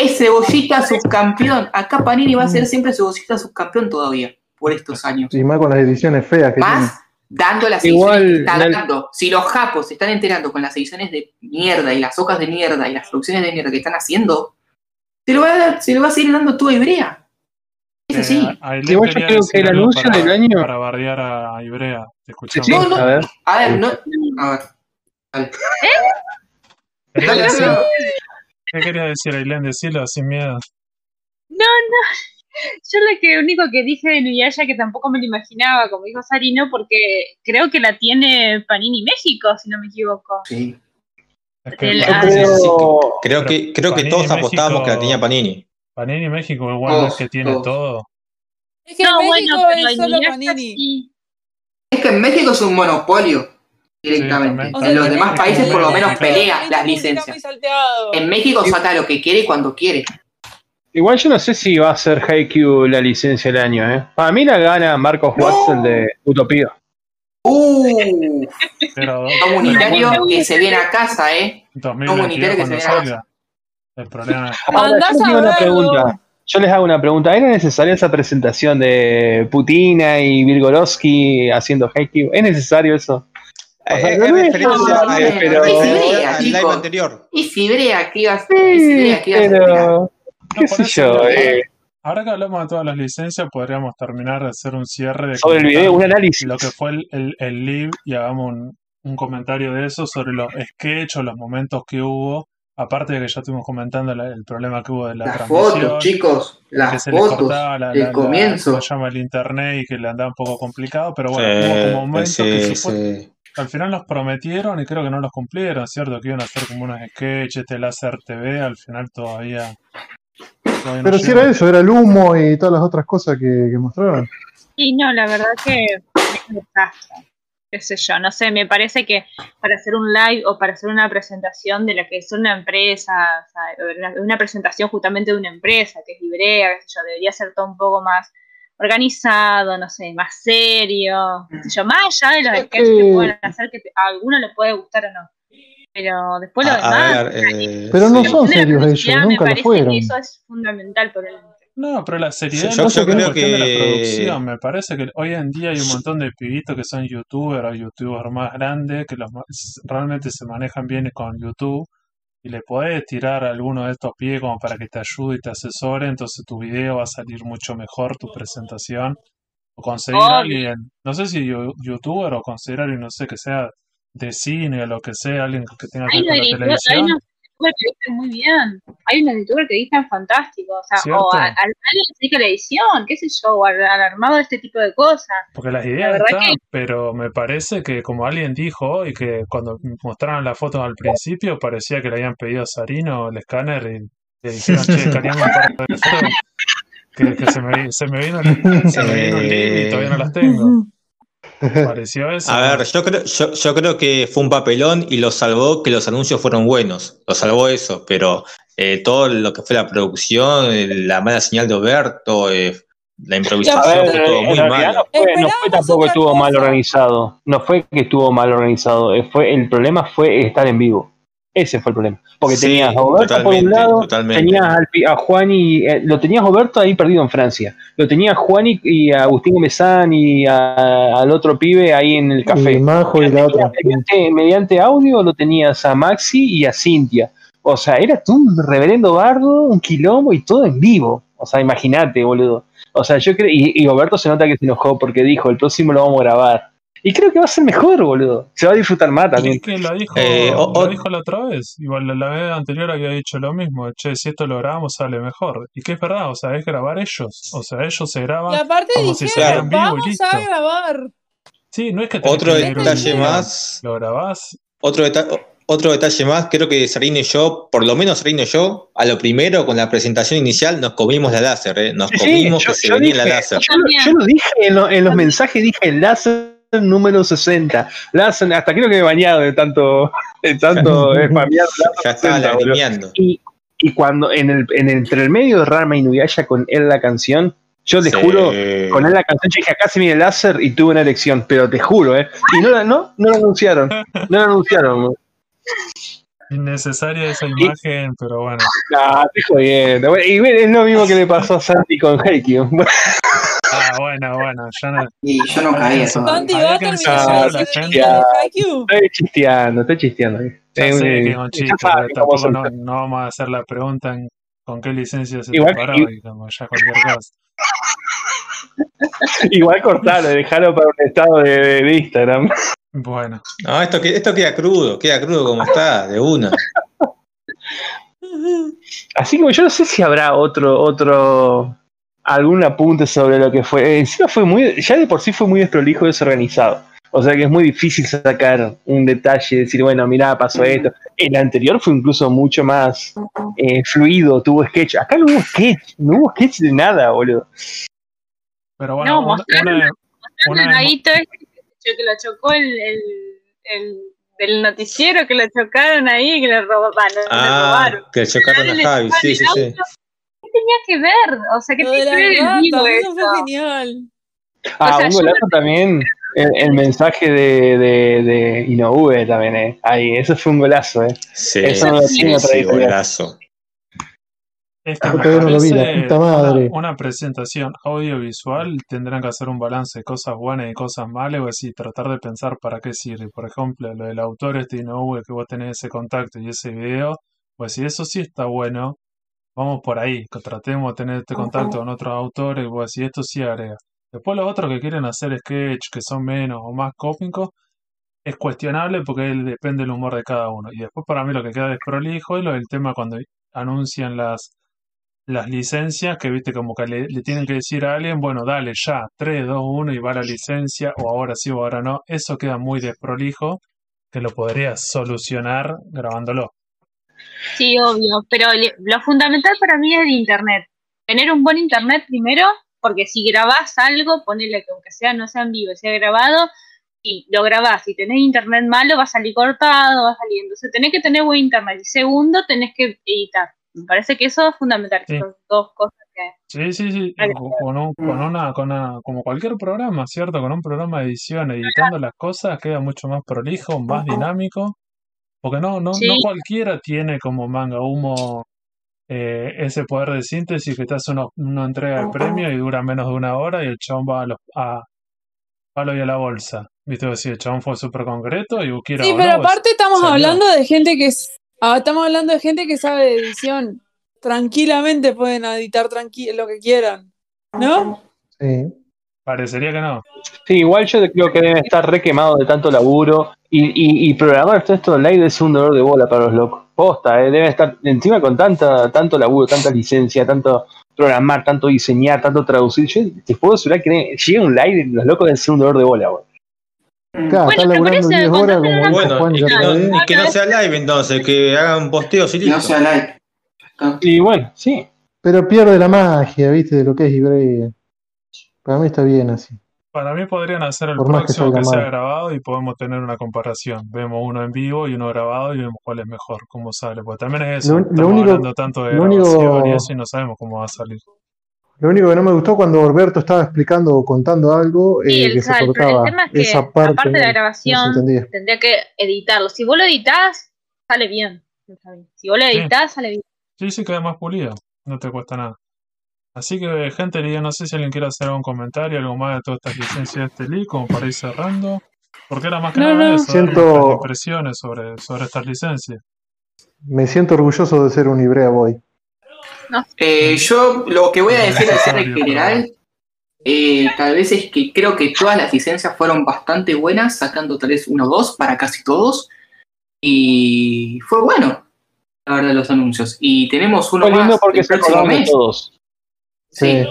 es cebollita subcampeón. Acá Panini va a ser siempre cebollita subcampeón todavía. Por estos años. Y más con las ediciones feas que tiene. más dando las Igual, ediciones que está la- dando. Si los japos se están enterando con las ediciones de mierda y las hojas de mierda y las producciones de mierda que están haciendo, se lo va a, dar- se lo va a seguir dando todo a Ibrea. Es así. Eh, yo creo que el anuncio para- del año- Para bardear a Ibrea. Te escuchamos. Sí, No, no. a ver. A ver, no. A ver. Dale. ¿Qué Dale, querías decir? ¿Qué querías decir, Ailén? Decilo sin miedo. No, no. Yo lo que único que dije de Nuyaya que tampoco me lo imaginaba, como dijo Sarino, porque creo que la tiene Panini México, si no me equivoco. Sí. Es que creo, que, creo que Panini todos apostábamos México- que la tenía Panini. Panini México igual no es que tiene todo. Es que en No, México bueno, pero es solo Panini. sí. Es que en México es un monopolio directamente. también. O sea, en los demás países por lo menos pelea las licencias. En México saca lo que quiere y cuando quiere. igual yo no sé si va a ser Haikyuu la licencia del año, ¿eh? Para mí la gana Marcos Watson de Utopía. Uh, Pero comunitario que se viene a casa, ¿eh? 2022 Comunitario que se vea. salga. El problema es Ahora, yo una pregunta. Yo les hago una pregunta. ¿Era necesaria esa presentación de Putina y Virgorovsky haciendo Haikyuu? ¿Es necesario eso? O sea, Eh, no es referencia al live anterior. Y Fibrea, ¿qué ibas y Fibrea, ¿qué ibas a explicar? pero... ¿Qué No, sé yo? eh, Ahora que hablamos de todas las licencias, podríamos terminar de hacer un cierre de sobre el video, un análisis. lo que fue el, el, el live y hagamos un, un comentario de eso sobre los sketches o los momentos que hubo. Aparte de que ya estuvimos comentando la- el problema que hubo de la Las transmisión. fotos, chicos, que las se les fotos la, del la- la- comienzo. ¿cómo se llama el internet y que le andaba un poco complicado, pero bueno, Sí, hubo como momentos que sí, supo- sí. al final los prometieron y creo que no los cumplieron, ¿cierto? Que iban a hacer como unos sketches, este láser TV, al final todavía... todavía no Pero si llegó. era eso, era el humo y todas las otras cosas que, que mostraron. Y no, la verdad que es un desastre. Qué sé yo, no sé, me parece que para hacer un live o para hacer una presentación de la que es una empresa, o sea, una, una presentación justamente de una empresa, que es Librea, qué sé yo, debería ser todo un poco más organizado, no sé, más serio, qué sé yo, más allá de los Es sketches que pueden hacer que te- a alguno le puede gustar o no. Pero después lo A, demás, a ver, eh, Pero no son serios ellos, me nunca lo parece fueron. que eso es fundamental por el No, pero la seriedad Yo- no yo es una creo cuestión de la que- producción. Me parece que hoy en día hay un montón de pibitos que son youtubers o youtubers más grandes que los realmente se manejan bien con YouTube y le podés tirar alguno de estos pies como para que te ayude y te asesore, entonces tu video va a salir mucho mejor, tu presentación. O conseguir a alguien, no sé si yo- youtuber o conseguir a alguien, no sé, que sea de cine o lo que sea, alguien que tenga que ver con la televisión. Youtubers que dicen muy bien. Hay unos youtubers que dicen fantástico. O sea, ¿Cierto? o al alguien se dedica a la edición, qué sé yo, o al, al armado de este tipo de cosas. Porque las ideas están, que- pero me parece que como alguien dijo hoy, que cuando mostraron las fotos al principio parecía que le habían pedido a Sarino el escáner y le dijeron, che, escaneame un par de fotos, que, que se, me, se me vino, el- se me vino y todavía no las tengo. Pareció eso. A ver, yo creo, yo, yo creo que fue un papelón y lo salvó que los anuncios fueron buenos. Lo salvó eso, pero eh, todo lo que fue la producción, eh, la mala señal de Oberto, eh, la improvisación ver, fue todo muy malo. no fue, no fue Esperábamos tampoco que estuvo mal organizado. No fue que estuvo mal organizado. eh, Fue, el problema fue estar en vivo. Ese fue el problema. Porque Sí, tenías a Roberto por un lado, totalmente. tenías al pi- a Juan y. eh, lo tenías Roberto ahí perdido en Francia. Lo tenías Juan y, y a Agustín Mesán y a- al otro pibe ahí en el café. Y Majo y la otra. Mediante, mediante audio lo tenías a Maxi y a Cintia. O sea, era tú un reverendo bardo, un quilombo y todo en vivo. O sea, imagínate, boludo. O sea, yo creo. Y, y Roberto se nota que se enojó porque dijo: el próximo lo vamos a grabar. Y creo que va a ser mejor, boludo. Se va a disfrutar más también. Es que lo dijo, Eh, o- lo o- dijo la otra vez. Igual la, la vez anterior había dicho lo mismo. Che, si esto lo grabamos sale mejor. Y que es verdad, o sea, es grabar ellos. O sea, ellos se Y graban aparte como si se dijeron, vean vivo y vamos listo. a grabar. Sí, no es que Otro que leer un detalle más, Lo grabás otro, deta- otro detalle más, creo que Sarino y yo, por lo menos Sarino y yo, a lo primero con la presentación inicial nos comimos la láser, ¿eh? nos Sí, comimos yo- que se yo venía la dije- láser. Yo, lo- yo lo dije en, lo- en los mensajes, dije láser número 60. Láser, hasta creo que me he bañado de tanto, de tanto spamear Ya estaba 60, boludo. lagrimeando. Y, y cuando en el, en el- entre el medio de Rama y Nuyaya con él la canción, yo te Sí. juro, con él la canción, yo dije acá se viene el láser y tuve una elección, pero te juro, ¿eh? Y no, la- no, no lo anunciaron, no lo anunciaron. innecesaria esa imagen, pero bueno. No, estoy jodiendo. Y es lo mismo que le pasó a Santi con Heikki. Ah, bueno, bueno, ya no. Y yo no caía Eso. todavía. Santi Había va a terminar Haikyuu. Estoy chisteando, estoy chisteando. Ya Es sé un- que es un chiste, pero tampoco no, no vamos a hacer la pregunta en con qué licencia se Igual- separó y como ya cualquier cosa. Igual cortalo, dejalo para un estado de, de- Instagram. Bueno, No, esto queda crudo, queda crudo como está, de una. Así que yo no sé si habrá otro, otro, algún apunte sobre lo que fue. Encima fue muy, ya de por sí fue muy desprolijo y desorganizado. O sea que es muy difícil sacar un detalle y decir, bueno, mirá, pasó esto. El anterior fue incluso mucho más eh, fluido, tuvo sketch. Acá no hubo sketch, no hubo sketch de nada, boludo. Pero bueno, No, mostraron- una- Mostraron una- ahí todo este que lo chocó el, el, el del noticiero, que lo chocaron ahí, que le robaron. Ah, robaron. que chocaron a Javi, chocaron sí, sí, sí. Auto. ¿Qué tenía que ver? O sea, ¿qué Lo tiene de que ver el vivo rata, eso eso? fue genial. Ah, O sea, un golazo también. El, el mensaje de, de, de Inoue también, eh. Ahí, eso fue un golazo, eh. Sí, Eso no lo sí, sí, golazo. Puta madre. Una, una presentación audiovisual tendrán que hacer un balance de cosas buenas y cosas malas, o así, tratar de pensar para qué sirve. Por ejemplo, lo del autor este Inoue, que vos tenés ese contacto y ese video, pues si eso sí está bueno, vamos por ahí, que tratemos de tener este contacto con otros autores, pues si esto sí agrega. Después los otros que quieren hacer sketch, que son menos o más cómicos, es cuestionable porque él- depende del humor de cada uno. Y después para mí lo que queda desprolijo es lo del tema cuando anuncian las las licencias que viste como que le, le tienen que decir a alguien, bueno, dale ya, 3, 2, 1 y va la licencia, o ahora sí o ahora no. Eso queda muy desprolijo, que lo podrías solucionar grabándolo. Sí, obvio, pero lo fundamental para mí es el internet. Tener un buen internet primero, porque si grabás algo, ponele que aunque sea no sea en vivo, sea grabado, y lo grabás y tenés internet malo, va a salir cortado, va a salir. Entonces tenés que tener buen internet. Y segundo, tenés que editar. Me parece que eso es fundamental. Sí. Son dos cosas que. Sí, sí, sí, con un- con una, con una, como cualquier programa, ¿cierto? Con un programa de edición, editando las cosas, queda mucho más prolijo, más dinámico, porque no, no, Sí. no cualquiera tiene como manga humo eh, ese poder de síntesis que te hace una, una entrega de premio y dura menos de una hora y el chabón va a, los, a palo y a la bolsa. Viste, si el chabón fue súper concreto y quieras Sí, pero no, pues, aparte estamos salió. hablando de gente que es, ah, estamos hablando de gente que sabe de edición. Tranquilamente pueden editar tranqui lo que quieran, ¿no? Sí. Parecería que no. Sí, igual yo creo que deben estar re quemados de tanto laburo. Y, y, y programar todo esto online es un dolor de bola para los locos. Posta, eh, deben estar encima con tanta, tanto laburo, tanta licencia, tanto programar, tanto diseñar, tanto traducir. Yo te puedo asegurar que llega un live y los locos deben ser un dolor de bola, güey. Claro, Bueno, está laburando parece, 10 horas como dijo Bueno, Juan y ya que, no, y que no sea live entonces, que hagan posteos y No listo. sea like. Y bueno, sí. Pero pierde la magia, ¿viste? De lo que es Ibrea. Para mí está bien así. Para mí podrían hacer el Por más que próximo que, sea mal. grabado y podemos tener una comparación. Vemos uno en vivo y uno grabado y vemos cuál es mejor, cómo sale. Porque también es eso, Lo- lo estamos único- hablando tanto de lo único- y eso y no sabemos cómo va a salir. Lo único que no me gustó cuando Alberto estaba explicando o contando algo, Sí, eh, el, que se el, cortaba el tema es que, esa parte. aparte de la no grabación, tendría que editarlo. Si vos lo editás, sale bien. Si vos lo Sí. editás, sale bien. Sí, sí, queda más pulido, no te cuesta nada. Así que, gente, yo no sé si alguien quiere hacer algún comentario, algo más de todas estas licencias de este leak, como para ir cerrando. Porque era más que No, nada no. eso, Siento- impresiones sobre, sobre estas licencias. Me siento orgulloso de ser un Ibrea Boy. Eh, yo lo que voy a decir de ser en general, eh, tal vez es que creo que todas las licencias fueron bastante buenas, sacando tal vez uno o dos para casi todos. Y fue bueno, la verdad, los anuncios. Y tenemos uno Fue lindo más porque el se próximo mes. todos. Sí, Sí.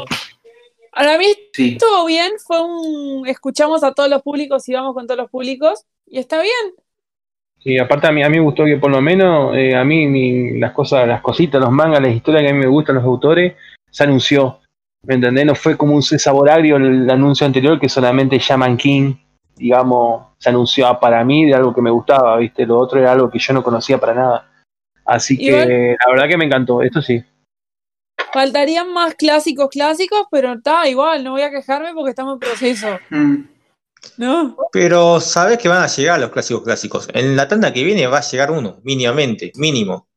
Para mí sí. estuvo bien, fue un escuchamos a todos los públicos y vamos con todos los públicos y está bien. Y aparte a mí, a mí me gustó que por lo menos eh, a mí mi- las cosas, las cositas, los mangas, las historias que a mí me gustan, los autores, se anunció. ¿Me entendés? No fue como un sabor agrio el, anuncio anterior que solamente Shaman King, digamos, se anunció para mí de algo que me gustaba, ¿viste? Lo otro era algo que yo no conocía para nada. Así que la verdad que me encantó, esto sí. Faltarían más clásicos clásicos, pero está igual, no voy a quejarme porque estamos en proceso, Mm. ¿no? Pero sabes que van a llegar los clásicos clásicos. En la tanda que viene va a llegar uno, mínimamente, mínimo.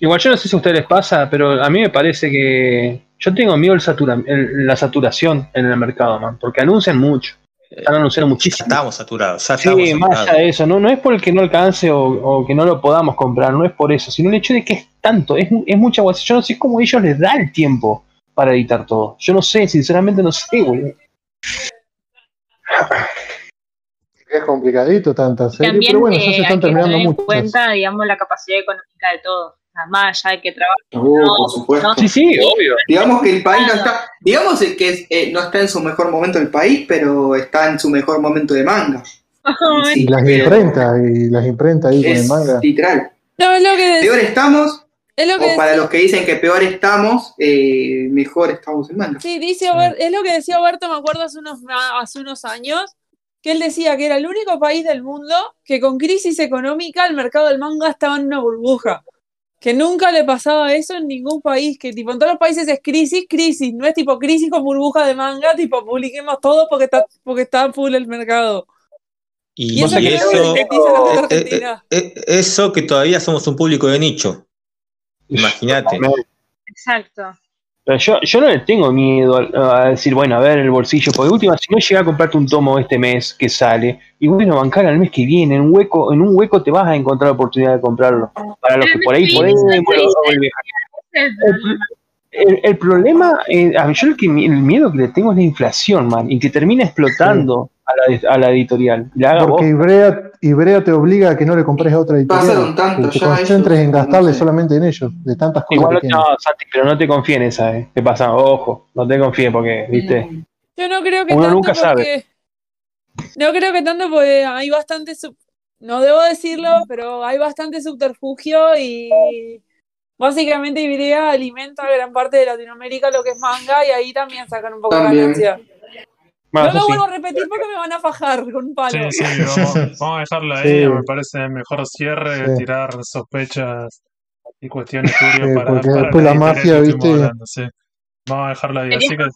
Igual yo no sé si a ustedes les pasa, pero a mí me parece que yo tengo miedo el satura, el- la saturación en el mercado, man, porque anuncian mucho. Están anunciando muchísimo. estamos saturados, ya estamos Sí, más allá de eso, no, no es por el que no alcance o, o que no lo podamos comprar, no es por eso, sino el hecho de que es tanto, es, es mucha guasa. Yo no sé cómo ellos les da el tiempo para editar todo. Yo no sé, sinceramente no sé, boludo. Es complicadito tanta serie, También pero bueno, ya eh, se están hay que terminando tener en muchas. cuenta, digamos, la capacidad económica de todo. Más allá de que trabaja. Uh, por supuesto. Sí, sí, obvio. Digamos que el país no está, digamos que es- eh, no está en su mejor momento el país, pero está en su mejor momento de manga. Sí, Y las imprentas, y las imprentas ahí con el manga. literal. No, es lo que, Peor estamos, es lo que o para los que dicen que peor estamos, eh, mejor estamos en manga. Sí, dice Ober- es lo que decía Oberto, me acuerdo hace unos, hace unos años, que él decía que era el único país del mundo que con crisis económica el mercado del manga estaba en una burbuja. Que nunca le pasaba eso en ningún país, que tipo en todos los países es crisis, crisis, no es tipo crisis con burbuja de manga, tipo publiquemos todo porque está, porque está full el mercado. Y, Y eso y que eso, eh, Argentina. eh, eh, eso que todavía somos un público de nicho. Imagínate. Exacto. Pero yo, yo no le tengo miedo a, a decir, bueno, a ver el bolsillo, porque de última, si no llega a comprarte un tomo este mes que sale, y bueno, bancar al mes que viene, en un hueco, en un hueco te vas a encontrar la oportunidad de comprarlo. Para los que por ahí podemos, el- El problema. el, el problema, eh, a mí yo el, que, el miedo que le tengo es la inflación, man, y que termine explotando a, la, a la editorial. La Porque. Ibrea, Ibrea te obliga a que no le compres a otra Pasaron editorial. tanto Que te ya concentres ellos, en gastarle no sé. solamente en ellos, de tantas cosas Igual que no. Santi, pero no te confíes en esa, eh. ¿Qué pasa? Ojo, no te confíes porque, viste. Yo no creo que Uno tanto nunca sabe. porque- No creo que tanto porque hay bastante sub- no debo decirlo, pero hay bastante subterfugio y básicamente Ibrea alimenta gran parte de Latinoamérica lo que es manga y ahí también sacan un poco de ganancia. Bueno, no lo sí. vuelvo a repetir porque me van a fajar con un palo. Sí, sí, vamos, vamos a dejarla ahí. Sí. Me parece el mejor cierre, Sí. tirar sospechas y cuestiones para, porque para después la mafia, que estuvimos ¿viste? hablando, sí. Vamos a dejarla ahí. Así que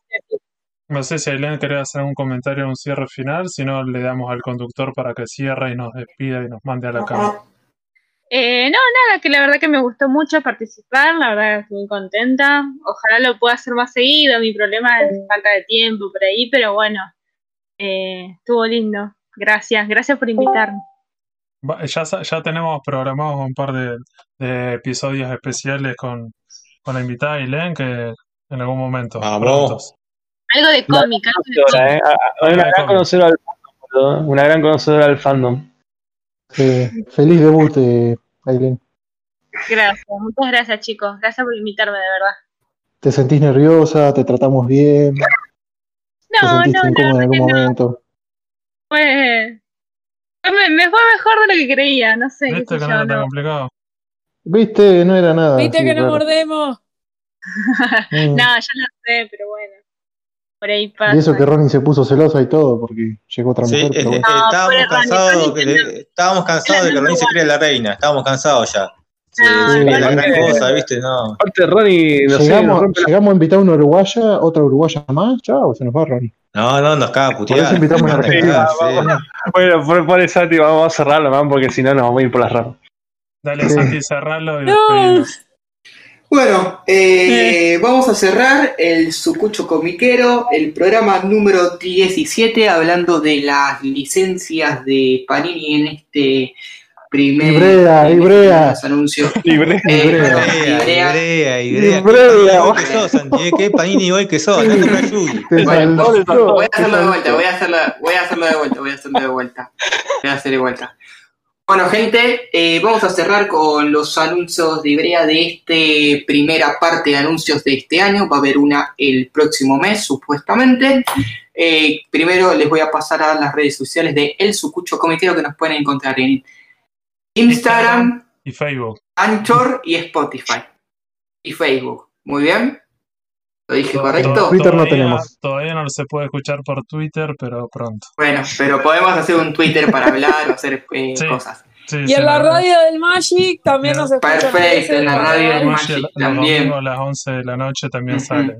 no sé si Ailén quería hacer un comentario, un cierre final, si no le damos al conductor para que cierre y nos despida y nos mande a la cama. Eh, no, nada, que la verdad que me gustó mucho participar, la verdad estoy muy contenta. Ojalá lo pueda hacer más seguido, mi problema es falta de tiempo por ahí, pero bueno, eh, estuvo lindo. Gracias, gracias por invitarme. Ya, ya tenemos programados un par de, de episodios especiales con, con la invitada Ailén que en algún momento. Vamos. Algo de cómic, algo de cómic. Conocedora, eh. Una gran conocedora del fandom. Una gran conocedora del fandom. Sí, feliz debut, eh, Aileen. Gracias, muchas gracias chicos, gracias por invitarme de verdad. ¿Te sentís nerviosa? ¿Te tratamos bien? ¿Te No, sentiste no, incómoda en algún no. momento? Fue, fue- me, me fue mejor de lo que creía, no sé, ¿Viste que no era tan no. complicado? ¿Viste? No era nada. Viste que nos raro. mordemos. Mm. No, ya lo sé, pero bueno. Por ahí pasa. Y eso que Ronnie se puso celosa y todo, porque llegó otra mujer, pero bueno. No, estábamos cansados, Ronnie que tiene- le- estábamos cansados de que Ronnie se crea la reina, estábamos cansados ya. Se, No, se creía la gran cosa, ¿viste? No. Aparte, Ronnie, nos llegamos, llegamos a invitar a una uruguaya, otra uruguaya más, chao, se nos va Ronnie. No, no, nos caga Por putear. eso invitamos a argentina. sí. Bueno, por, por eso, Santi, vamos a cerrarlo, man, porque si no nos vamos a ir por las ramas. Dale, Sí. Santi, cerralo y No. Bueno, eh, vamos a cerrar el Sucucho Comiquero, el programa número 17, hablando de las licencias de Panini en este primer Ibrea, en Ibrea. estos anuncios. Libre. Eh, Ibrea. perdón, Ibrea, Ibrea. Ibrea, Ibrea. Ibrea. Qué panini igual que sos, Santi, eh, qué panini igual que sos. No te ayudes. Te Bueno, Voy a hacerlo de vuelta, voy a hacerlo, voy a hacerlo de vuelta, voy a hacerlo de vuelta. Voy a hacer de vuelta. Bueno, gente, eh, vamos a cerrar con los anuncios de Ibrea de este primera parte de anuncios de este año. Va a haber una el próximo mes, supuestamente. Eh, primero les voy a pasar a las redes sociales de El Sucucho Comiquero que nos pueden encontrar en Instagram, Y Facebook. Anchor y Spotify. Y Facebook. Muy bien. ¿Lo dije To- correcto? to- Twitter no todavía- tenemos. Todavía no se puede escuchar por Twitter, pero pronto. Bueno, pero podemos hacer un Twitter para hablar o hacer eh, Sí. cosas. Sí, Y sí, en la verdad. radio del Magic también nos escuchan. Perfecto, en la radio del Magic, también. a las 11 de la noche también Ujú. sale.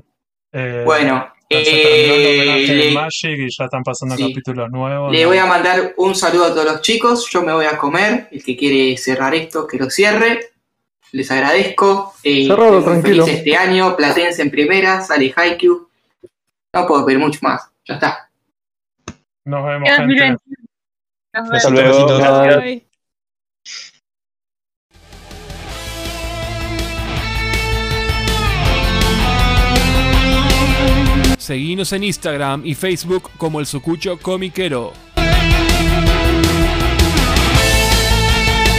Eh, Bueno, eh, le, Magic y ya están pasando Sí. capítulos nuevos. le ¿no? voy a mandar un saludo a todos los chicos. Yo me voy a comer. El que quiere cerrar esto, que lo cierre. Les agradezco. Eh, Cerrado, tranquilo. feliz este año. Platense en primera, sale Haikyuu. No puedo pedir mucho más. Ya está. Nos vemos, gente. 2021. Nos vemos. Luego. Ay. Seguinos en Instagram y Facebook como el Sucucho Comiquero.